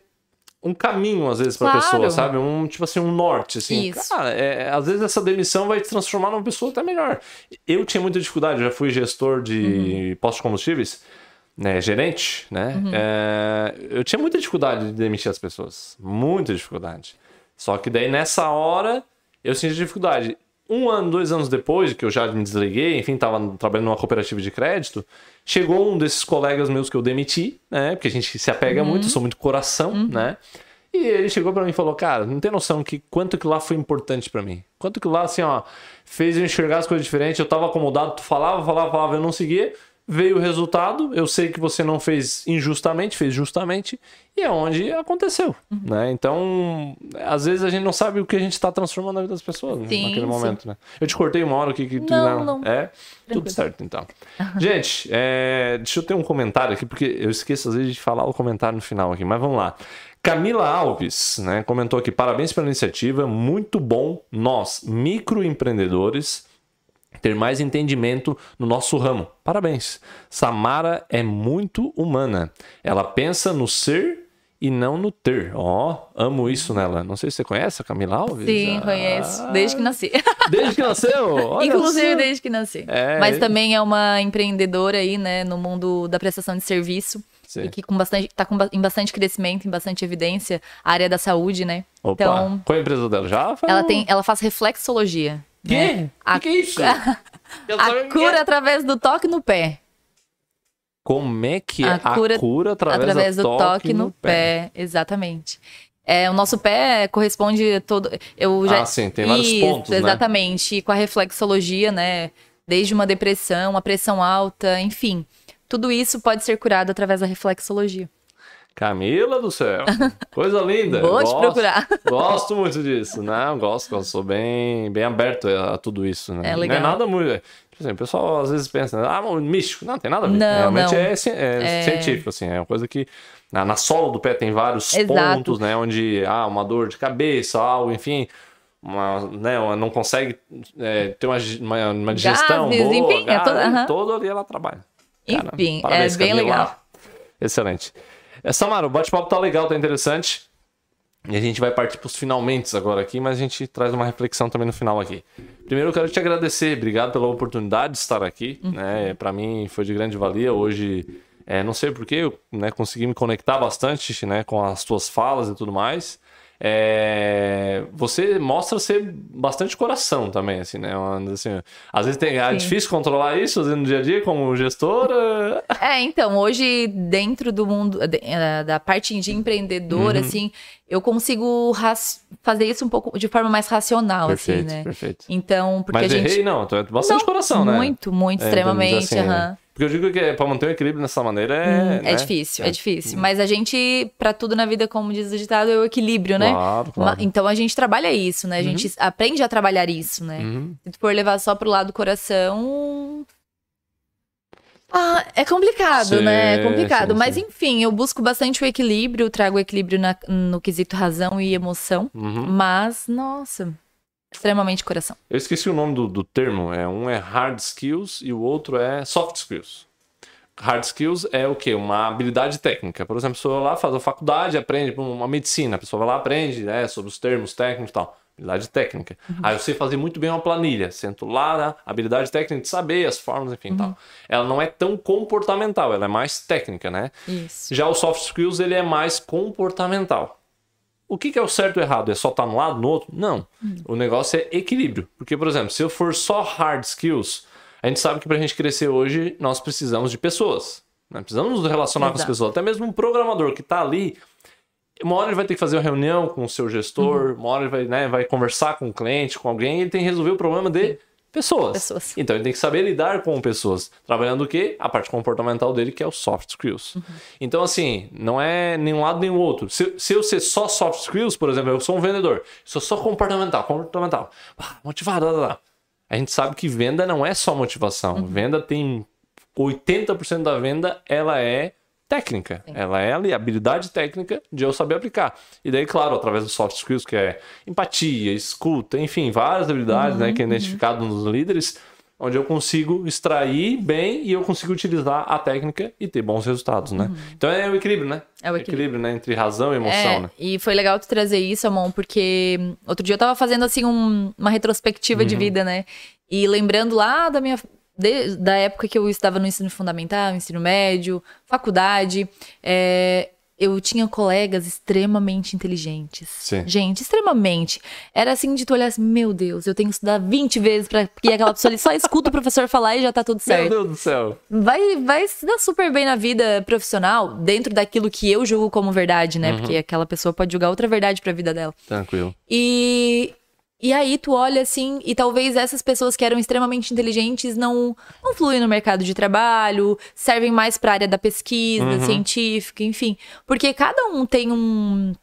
um caminho, às vezes, pra Claro. pessoa, sabe? Um, tipo assim, um norte, assim. Isso. Cara, é, às vezes essa demissão vai te transformar numa pessoa até melhor. Eu tinha muita dificuldade, já fui gestor de Uhum. postos de combustíveis, né, gerente, né? É, eu tinha muita dificuldade de demitir as pessoas. Muita dificuldade. Só que daí, nessa hora, eu senti dificuldade. Um ano, dois anos depois que eu já me desliguei, enfim, estava trabalhando numa cooperativa de crédito, chegou um desses colegas meus que eu demiti, né? Porque a gente se apega muito, eu sou muito coração, né? E ele chegou pra mim e falou: Cara, não tem noção que quanto que lá foi importante pra mim. Quanto que lá, assim, ó, fez eu enxergar as coisas diferentes. Eu tava acomodado, tu falava, falava, falava, eu não seguia. Veio o resultado. Eu sei que você não fez injustamente, fez justamente. E é onde aconteceu, né? Então, às vezes a gente não sabe o que a gente tá transformando na vida das pessoas né? Sim, naquele sim. momento, né? Eu te cortei uma hora aqui que tu Não, não. É, tudo certo, então. *laughs* Gente, é, deixa eu ter um comentário aqui, porque eu esqueço às vezes de falar o comentário no final aqui, mas vamos lá. Camila Alves, né, comentou aqui, parabéns pela iniciativa, muito bom nós, microempreendedores, ter mais entendimento no nosso ramo. Parabéns. Samara é muito humana. Ela pensa no ser e não no ter. Ó, amo isso nela. Não sei se você conhece a Camila Alves. Sim, Ah, conheço. Desde que nasci. *laughs* Desde que nasceu? Olha Inclusive, desde que nasci. É, Mas também é uma empreendedora aí, né, no mundo da prestação de serviço. Sim. E que com bastante, tá com, em bastante crescimento, em bastante evidência, a área da saúde, né? Opa, Então, qual é a empresa dela? Já ela, tem, ela faz reflexologia. Né? Quê? O que, que é isso? *laughs* A que cura através do toque no pé. Como é que é A a cura cura, através, através do, do toque, no, pé. Exatamente. É, o nosso pé corresponde a todo. Eu já... Ah, sim, tem vários pontos, né? Exatamente. E com a reflexologia, né? Desde uma depressão, uma pressão alta, enfim. Tudo isso pode ser curado através da reflexologia. Camila do céu. *laughs* Coisa linda. Vou te Gosto- procurar. *laughs* Gosto muito disso. Não, gosto, eu sou bem, bem aberto a tudo isso, né? É Não é legal. nada muito. Tipo assim, o pessoal às vezes pensa, ah, místico. Não, tem nada a ver. Não, Realmente não. É, ci- é científico, assim. É uma coisa que. Na, na sola do pé tem vários Exato. pontos, né? Onde há uma dor de cabeça, algo, enfim. Uma, né, uma- não consegue é, ter uma, uma, uma digestão Gases, boa. enfim, é todo- gases, aham. todo ali ela trabalha. Cara, Enfim, parabéns, é bem Camila. legal. Excelente. É, Samara, o bate-papo tá legal, tá interessante. E a gente vai partir pros finalmente agora aqui, mas a gente traz uma reflexão também no final aqui. Primeiro eu quero te agradecer, obrigado pela oportunidade de estar aqui, Uhum. né? Para mim foi de grande valia hoje. é, não sei porquê, eu né, consegui me conectar bastante né, com as tuas falas e tudo mais. É, você mostra ser bastante coração também, assim, né? Assim, às vezes tem, é difícil controlar isso no dia a dia como gestora. *laughs* É, então, hoje, dentro do mundo, de- eh, da parte de empreendedor, Uhum. assim, eu consigo fazer isso um pouco de forma mais racional, Perfeito, assim, né? perfeito. Então, porque Mas a gente. errei, não, tu é bastante Não, coração, né? Muito, muito, É, extremamente. então, assim, aham. Porque eu digo que é, pra manter o equilíbrio dessa maneira é. Hum, né? É difícil, é, difícil. Mas a gente, pra tudo na vida, como diz o ditado, é o equilíbrio, né? Claro, claro. Então a gente trabalha isso, né? A gente aprende a trabalhar isso, né? Uhum. Se tu for levar só pro lado do coração. Ah, é complicado, Sim, né? É complicado. sim, Mas sim. enfim, eu busco bastante o equilíbrio, trago o equilíbrio na- no quesito razão e emoção. Uhum. Mas, nossa, extremamente coração. Eu esqueci o nome do, do termo. É, um é hard skills e o outro é soft skills. Hard skills é o quê? Uma habilidade técnica. Por exemplo, a pessoa vai lá, faz a faculdade, aprende uma medicina. A pessoa vai lá, aprende né, sobre os termos técnicos e tal. Habilidade técnica. Aí eu sei fazer muito bem uma planilha. Sento lá, né, habilidade técnica de saber as formas, enfim tal. Ela não é tão comportamental, ela é mais técnica, né? Isso. Já o soft skills, ele é mais comportamental. O que, que é o certo e o errado? É só estar num lado, no outro? Não. O negócio é equilíbrio. Porque, por exemplo, se eu for só hard skills, a gente sabe que pra gente crescer hoje, nós precisamos de pessoas. Né? Precisamos nos relacionar com as Exato. pessoas. Até mesmo um programador que tá ali, uma hora ele vai ter que fazer uma reunião com o seu gestor, uma hora ele vai, né, vai conversar com o cliente, com alguém, e ele tem que resolver o problema de pessoas. Pessoas. Então ele tem que saber lidar com pessoas. Trabalhando o quê? A parte comportamental dele, que é o soft skills. Uhum. Então, assim, não é nenhum lado nem o outro. Se, se eu ser só soft skills, por exemplo, eu sou um vendedor, sou só comportamental, comportamental, ah, motivado, lá, lá. a gente sabe que venda não é só motivação. Uhum. Venda tem 80% da venda, ela é técnica. Ela é ali, habilidade técnica de eu saber aplicar. E daí, claro, através dos soft skills, que é empatia, escuta, enfim, várias habilidades, né, que é Uhum, identificado nos líderes, onde eu consigo extrair bem e eu consigo utilizar a técnica e ter bons resultados, né? Então é o equilíbrio, né? Uhum. É o equilíbrio. né? Entre razão e emoção, É, né? e foi legal tu trazer isso, Amon, porque outro dia eu tava fazendo assim um- uma retrospectiva Uhum. de vida, né? E lembrando lá da minha de- da época que eu estava no ensino fundamental, ensino médio, faculdade, é, eu tinha colegas extremamente inteligentes. Sim. Gente, extremamente. Era assim de tu olhar assim, meu Deus, eu tenho que estudar 20 vezes pra porque aquela pessoa ali só escuta o professor falar e já tá tudo Meu certo Deus do céu. vai, vai se dar super bem na vida profissional, dentro daquilo que eu julgo como verdade, né? Porque aquela pessoa pode julgar outra verdade pra vida dela. Tranquilo. E, e aí tu olha assim, e talvez essas pessoas que eram extremamente inteligentes não, não fluem no mercado de trabalho, servem mais pra área da pesquisa científica, enfim. Porque cada um tem um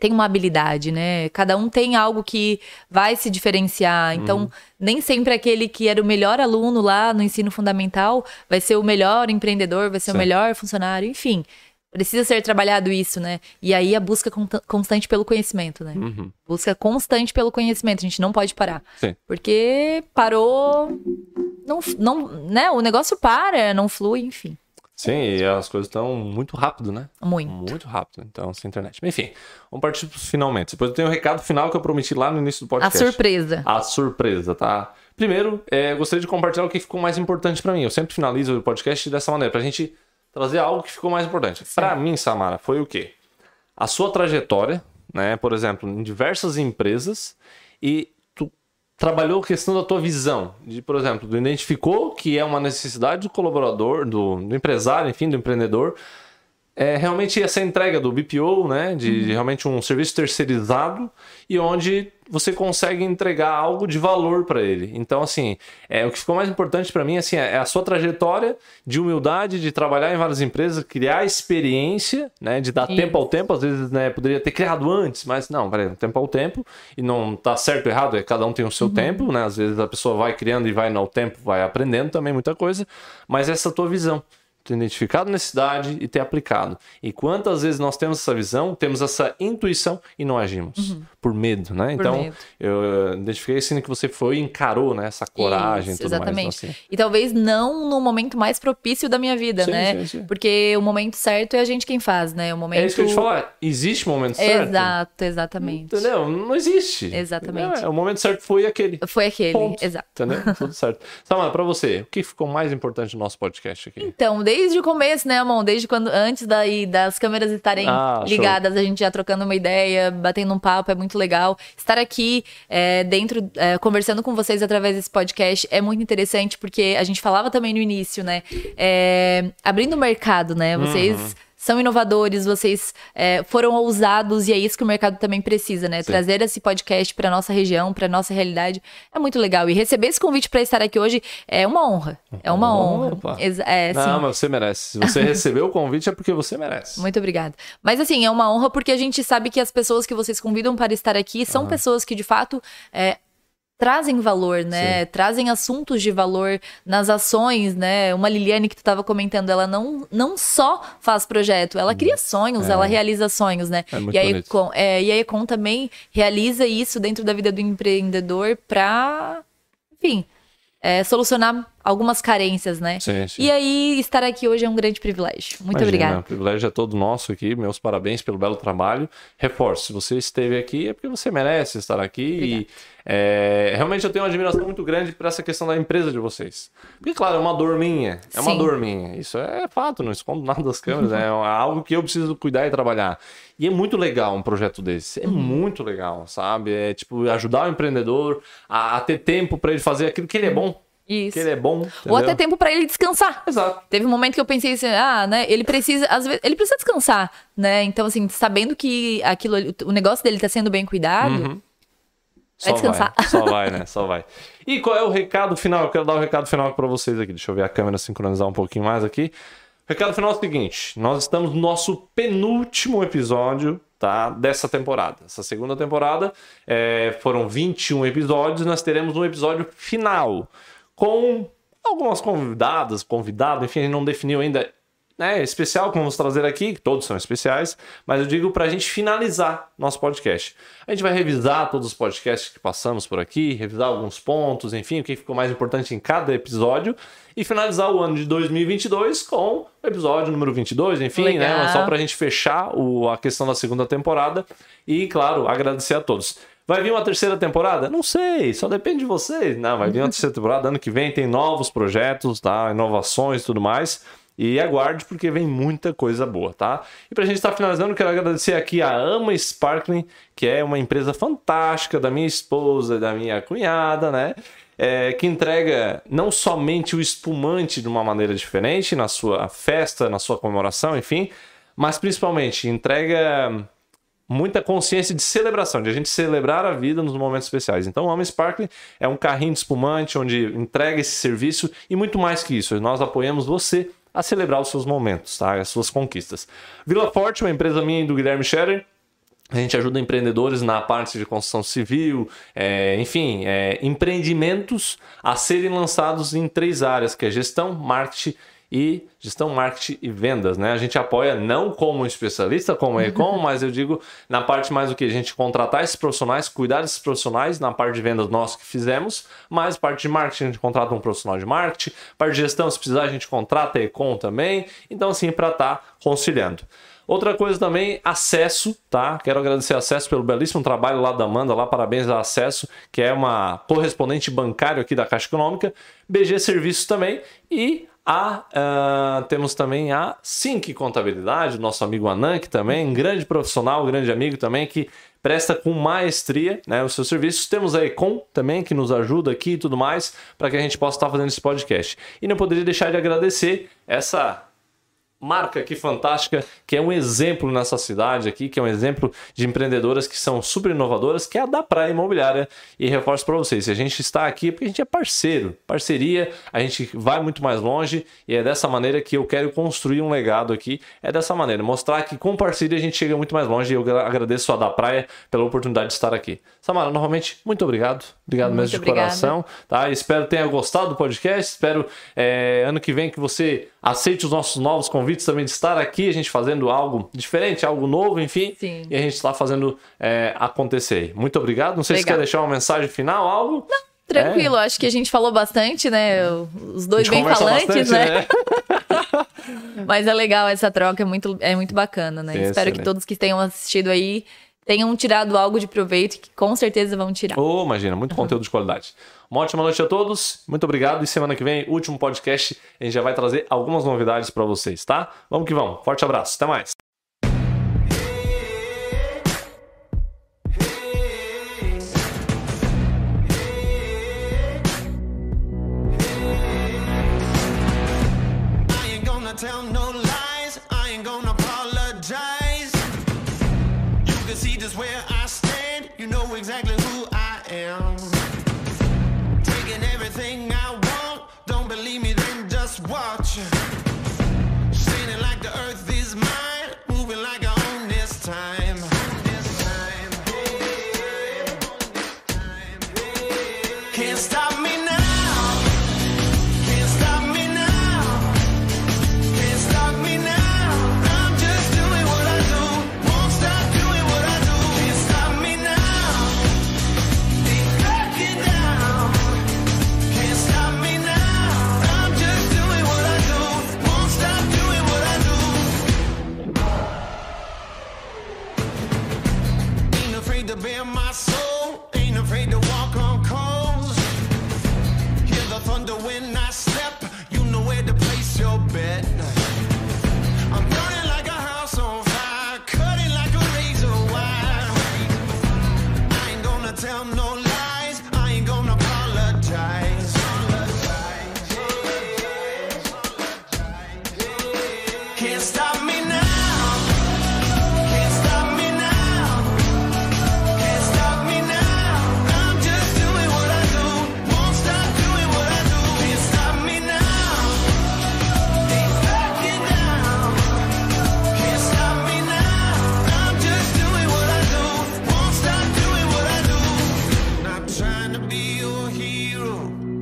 tem uma habilidade, né? Cada um tem algo que vai se diferenciar. Então, nem sempre aquele que era o melhor aluno lá no ensino fundamental vai ser o melhor empreendedor, vai ser Sim. o melhor funcionário, enfim. Precisa ser trabalhado isso, né? E aí a busca constante pelo conhecimento, né? Uhum. Busca constante pelo conhecimento, a gente não pode parar. Sim. Porque parou, não, não, né? O negócio para, não flui, enfim. Sim, e as coisas estão muito rápido, né? Muito. Muito rápido, então, essa internet. Enfim, vamos partir pros finalmente. Depois eu tenho um recado final que eu prometi lá no início do A podcast. surpresa. A surpresa, tá? Primeiro, é, gostaria de compartilhar o que ficou mais importante pra mim. Eu sempre finalizo o podcast dessa maneira, pra gente trazer algo que ficou mais importante. Pra mim, Samara, foi o quê? A sua trajetória, né? Por exemplo, em diversas empresas e tu trabalhou a questão da tua visão. De, por exemplo, tu identificou que é uma necessidade do colaborador, do, do empresário, enfim, do empreendedor, é realmente essa entrega do BPO, né, de, de realmente um serviço terceirizado e onde você consegue entregar algo de valor para ele. Então, assim, é o que ficou mais importante para mim, assim, é a sua trajetória de humildade, de trabalhar em várias empresas, criar experiência, né, de dar Isso. tempo ao tempo. Às vezes, né, poderia ter criado antes, mas não, peraí, tempo ao tempo e não tá certo ou errado, é cada um tem o seu tempo, né? Às vezes a pessoa vai criando e vai no tempo, vai aprendendo também muita coisa, mas essa tua visão ter identificado necessidade e ter aplicado. E quantas vezes nós temos essa visão, temos essa intuição e não agimos por medo, né? Então, Uhum. medo. eu eh, identifiquei assim que você foi e encarou, né? Essa coragem Isso, tudo exatamente. mais. Então, assim, E talvez não no momento mais propício da minha vida, Sim, né? sim, sim. Porque o momento certo é a gente quem faz, né? O momento. É isso que eu te falar. Existe momento certo? Exato, exatamente. Entendeu? Não existe. Exatamente. Entendeu? É, O momento certo foi aquele. Foi aquele, Ponto. exato. Entendeu? Tudo certo. *laughs* Samara, pra você, o que ficou mais importante no nosso podcast aqui? Então, desde o começo, né, Amon? Desde quando, antes daí das câmeras estarem Ah, show. ligadas, a gente já trocando uma ideia, batendo um papo, é muito legal. Estar aqui é, dentro, é, conversando com vocês através desse podcast é muito interessante, porque a gente falava também no início, né? É, abrindo o mercado, né? Vocês. Uhum. São inovadores, vocês é, foram ousados e é isso que o mercado também precisa, né? Trazer esse podcast para nossa região, para nossa realidade é muito legal. E receber esse convite para estar aqui hoje é uma honra. É uma honra. Opa. É, Não, sim. mas você merece. Se você *laughs* recebeu o convite é porque você merece. Muito obrigada. Mas assim, é uma honra porque a gente sabe que as pessoas que vocês convidam para estar aqui são pessoas que de fato é, trazem valor, né? Trazem assuntos de valor nas ações, né? Uma Liliane que tu estava comentando, ela não, não só faz projeto, ela cria sonhos, ela realiza sonhos, né? É muito e, aí, com, é, e a Econ também realiza isso dentro da vida do empreendedor para, enfim, é, solucionar algumas carências, né? Sim, sim. E aí, estar aqui hoje é um grande privilégio. Muito Imagina, obrigada. O privilégio é todo nosso aqui. Meus parabéns pelo belo trabalho. Reforço, se você esteve aqui é porque você merece estar aqui. E é, realmente eu tenho uma admiração muito grande por essa questão da empresa de vocês. Porque, claro, é uma dor minha. É uma Sim. dor minha. Isso é fato, não escondo nada das câmeras. é *laughs* algo que eu preciso cuidar e trabalhar. E é muito legal um projeto desse. Uhum. É muito legal, sabe? É tipo ajudar o empreendedor a, a ter tempo para ele fazer aquilo que ele é bom. Isso. Que ele é bom. Ou até entendeu? tempo pra ele descansar. Exato. Teve um momento que eu pensei assim, ah, né, ele precisa, às vezes, ele precisa descansar, né? Então assim, sabendo que aquilo, o negócio dele tá sendo bem cuidado, Só descansar. Vai, só vai, né? Só vai. E qual é o recado final? Eu quero dar o recado final para vocês aqui. Deixa eu ver a câmera sincronizar um pouquinho mais aqui. O recado final é o seguinte: nós estamos no nosso penúltimo episódio tá, dessa temporada. Essa segunda temporada é, foram 21 episódios. Nós teremos um episódio final com algumas convidadas, convidado, enfim, a gente não definiu ainda né, especial que vamos trazer aqui, que todos são especiais, mas eu digo para a gente finalizar nosso podcast. A gente vai revisar todos os podcasts que passamos por aqui, revisar alguns pontos, enfim, o que ficou mais importante em cada episódio e finalizar o ano de 2022 com o episódio número 22, enfim, né, Legal. mas só para a gente fechar o, a questão da segunda temporada e, claro, agradecer a todos. Vai vir uma terceira temporada? Não sei, só depende de vocês. Não, vai vir uma terceira temporada. Ano que vem tem novos projetos, tá? Inovações e tudo mais. E aguarde, porque vem muita coisa boa, tá? E pra gente estar finalizando, quero agradecer aqui a Ama Sparkling, que é uma empresa fantástica da minha esposa, da minha cunhada, né? É, que entrega não somente o espumante de uma maneira diferente na sua festa, na sua comemoração, enfim, mas principalmente entrega muita consciência de celebração, de a gente celebrar a vida nos momentos especiais. Então, o Homem Sparkling é um carrinho de espumante onde entrega esse serviço e muito mais que isso. Nós apoiamos você a celebrar os seus momentos, tá? as suas conquistas. Vila Forte, uma empresa minha e do Guilherme Scherer, a gente ajuda empreendedores na parte de construção civil, é, enfim, é, empreendimentos a serem lançados em três áreas, que é gestão, marketing e gestão, marketing e vendas, né? A gente apoia não como especialista, como Econ, *laughs* mas eu digo na parte mais do que a gente contratar esses profissionais, cuidar desses profissionais, na parte de vendas nós que fizemos, mas parte de marketing a gente contrata um profissional de marketing, parte de gestão, se precisar a gente contrata a Econ também, então assim, para estar conciliando. Outra coisa também, acesso, tá? Quero agradecer a acesso pelo belíssimo trabalho lá da Amanda, lá parabéns a acesso, que é uma correspondente bancário aqui da Caixa Econômica, BG Serviços também e a, ah, temos também a Sync Contabilidade, nosso amigo Anank também, um grande profissional, grande amigo também que presta com maestria né, os seus serviços. Temos a Econ também que nos ajuda aqui e tudo mais para que a gente possa estar fazendo esse podcast. E não poderia deixar de agradecer essa marca aqui fantástica, que é um exemplo nessa cidade aqui, que é um exemplo de empreendedoras que são super inovadoras, que é a da Praia Imobiliária. E reforço para vocês, se a gente está aqui é porque a gente é parceiro. Parceria, a gente vai muito mais longe e é dessa maneira que eu quero construir um legado aqui. É dessa maneira, mostrar que com parceria a gente chega muito mais longe e eu gra- agradeço a da Praia pela oportunidade de estar aqui. Samara, novamente, muito obrigado. Obrigado Muito mesmo de obrigada. coração tá? Espero que tenha gostado do podcast. Espero é, ano que vem que você aceite os nossos novos convites também de estar aqui, a gente fazendo algo diferente, algo novo, enfim. Sim. E a gente está fazendo é, acontecer. Muito obrigado. Não sei se Legal. quer deixar uma mensagem final, algo. Tranquilo, acho que a gente falou bastante, né? Os dois bem falantes, bastante, né? *laughs* Mas é legal essa troca, é muito, é muito bacana, né? Espero que todos que tenham assistido aí tenham tirado algo de proveito, que com certeza vão tirar. Oh, imagina, muito conteúdo de qualidade. Uma ótima noite a todos. Muito obrigado. E semana que vem, último podcast, a gente já vai trazer algumas novidades para vocês, tá? Vamos que vamos. Forte abraço. Até mais.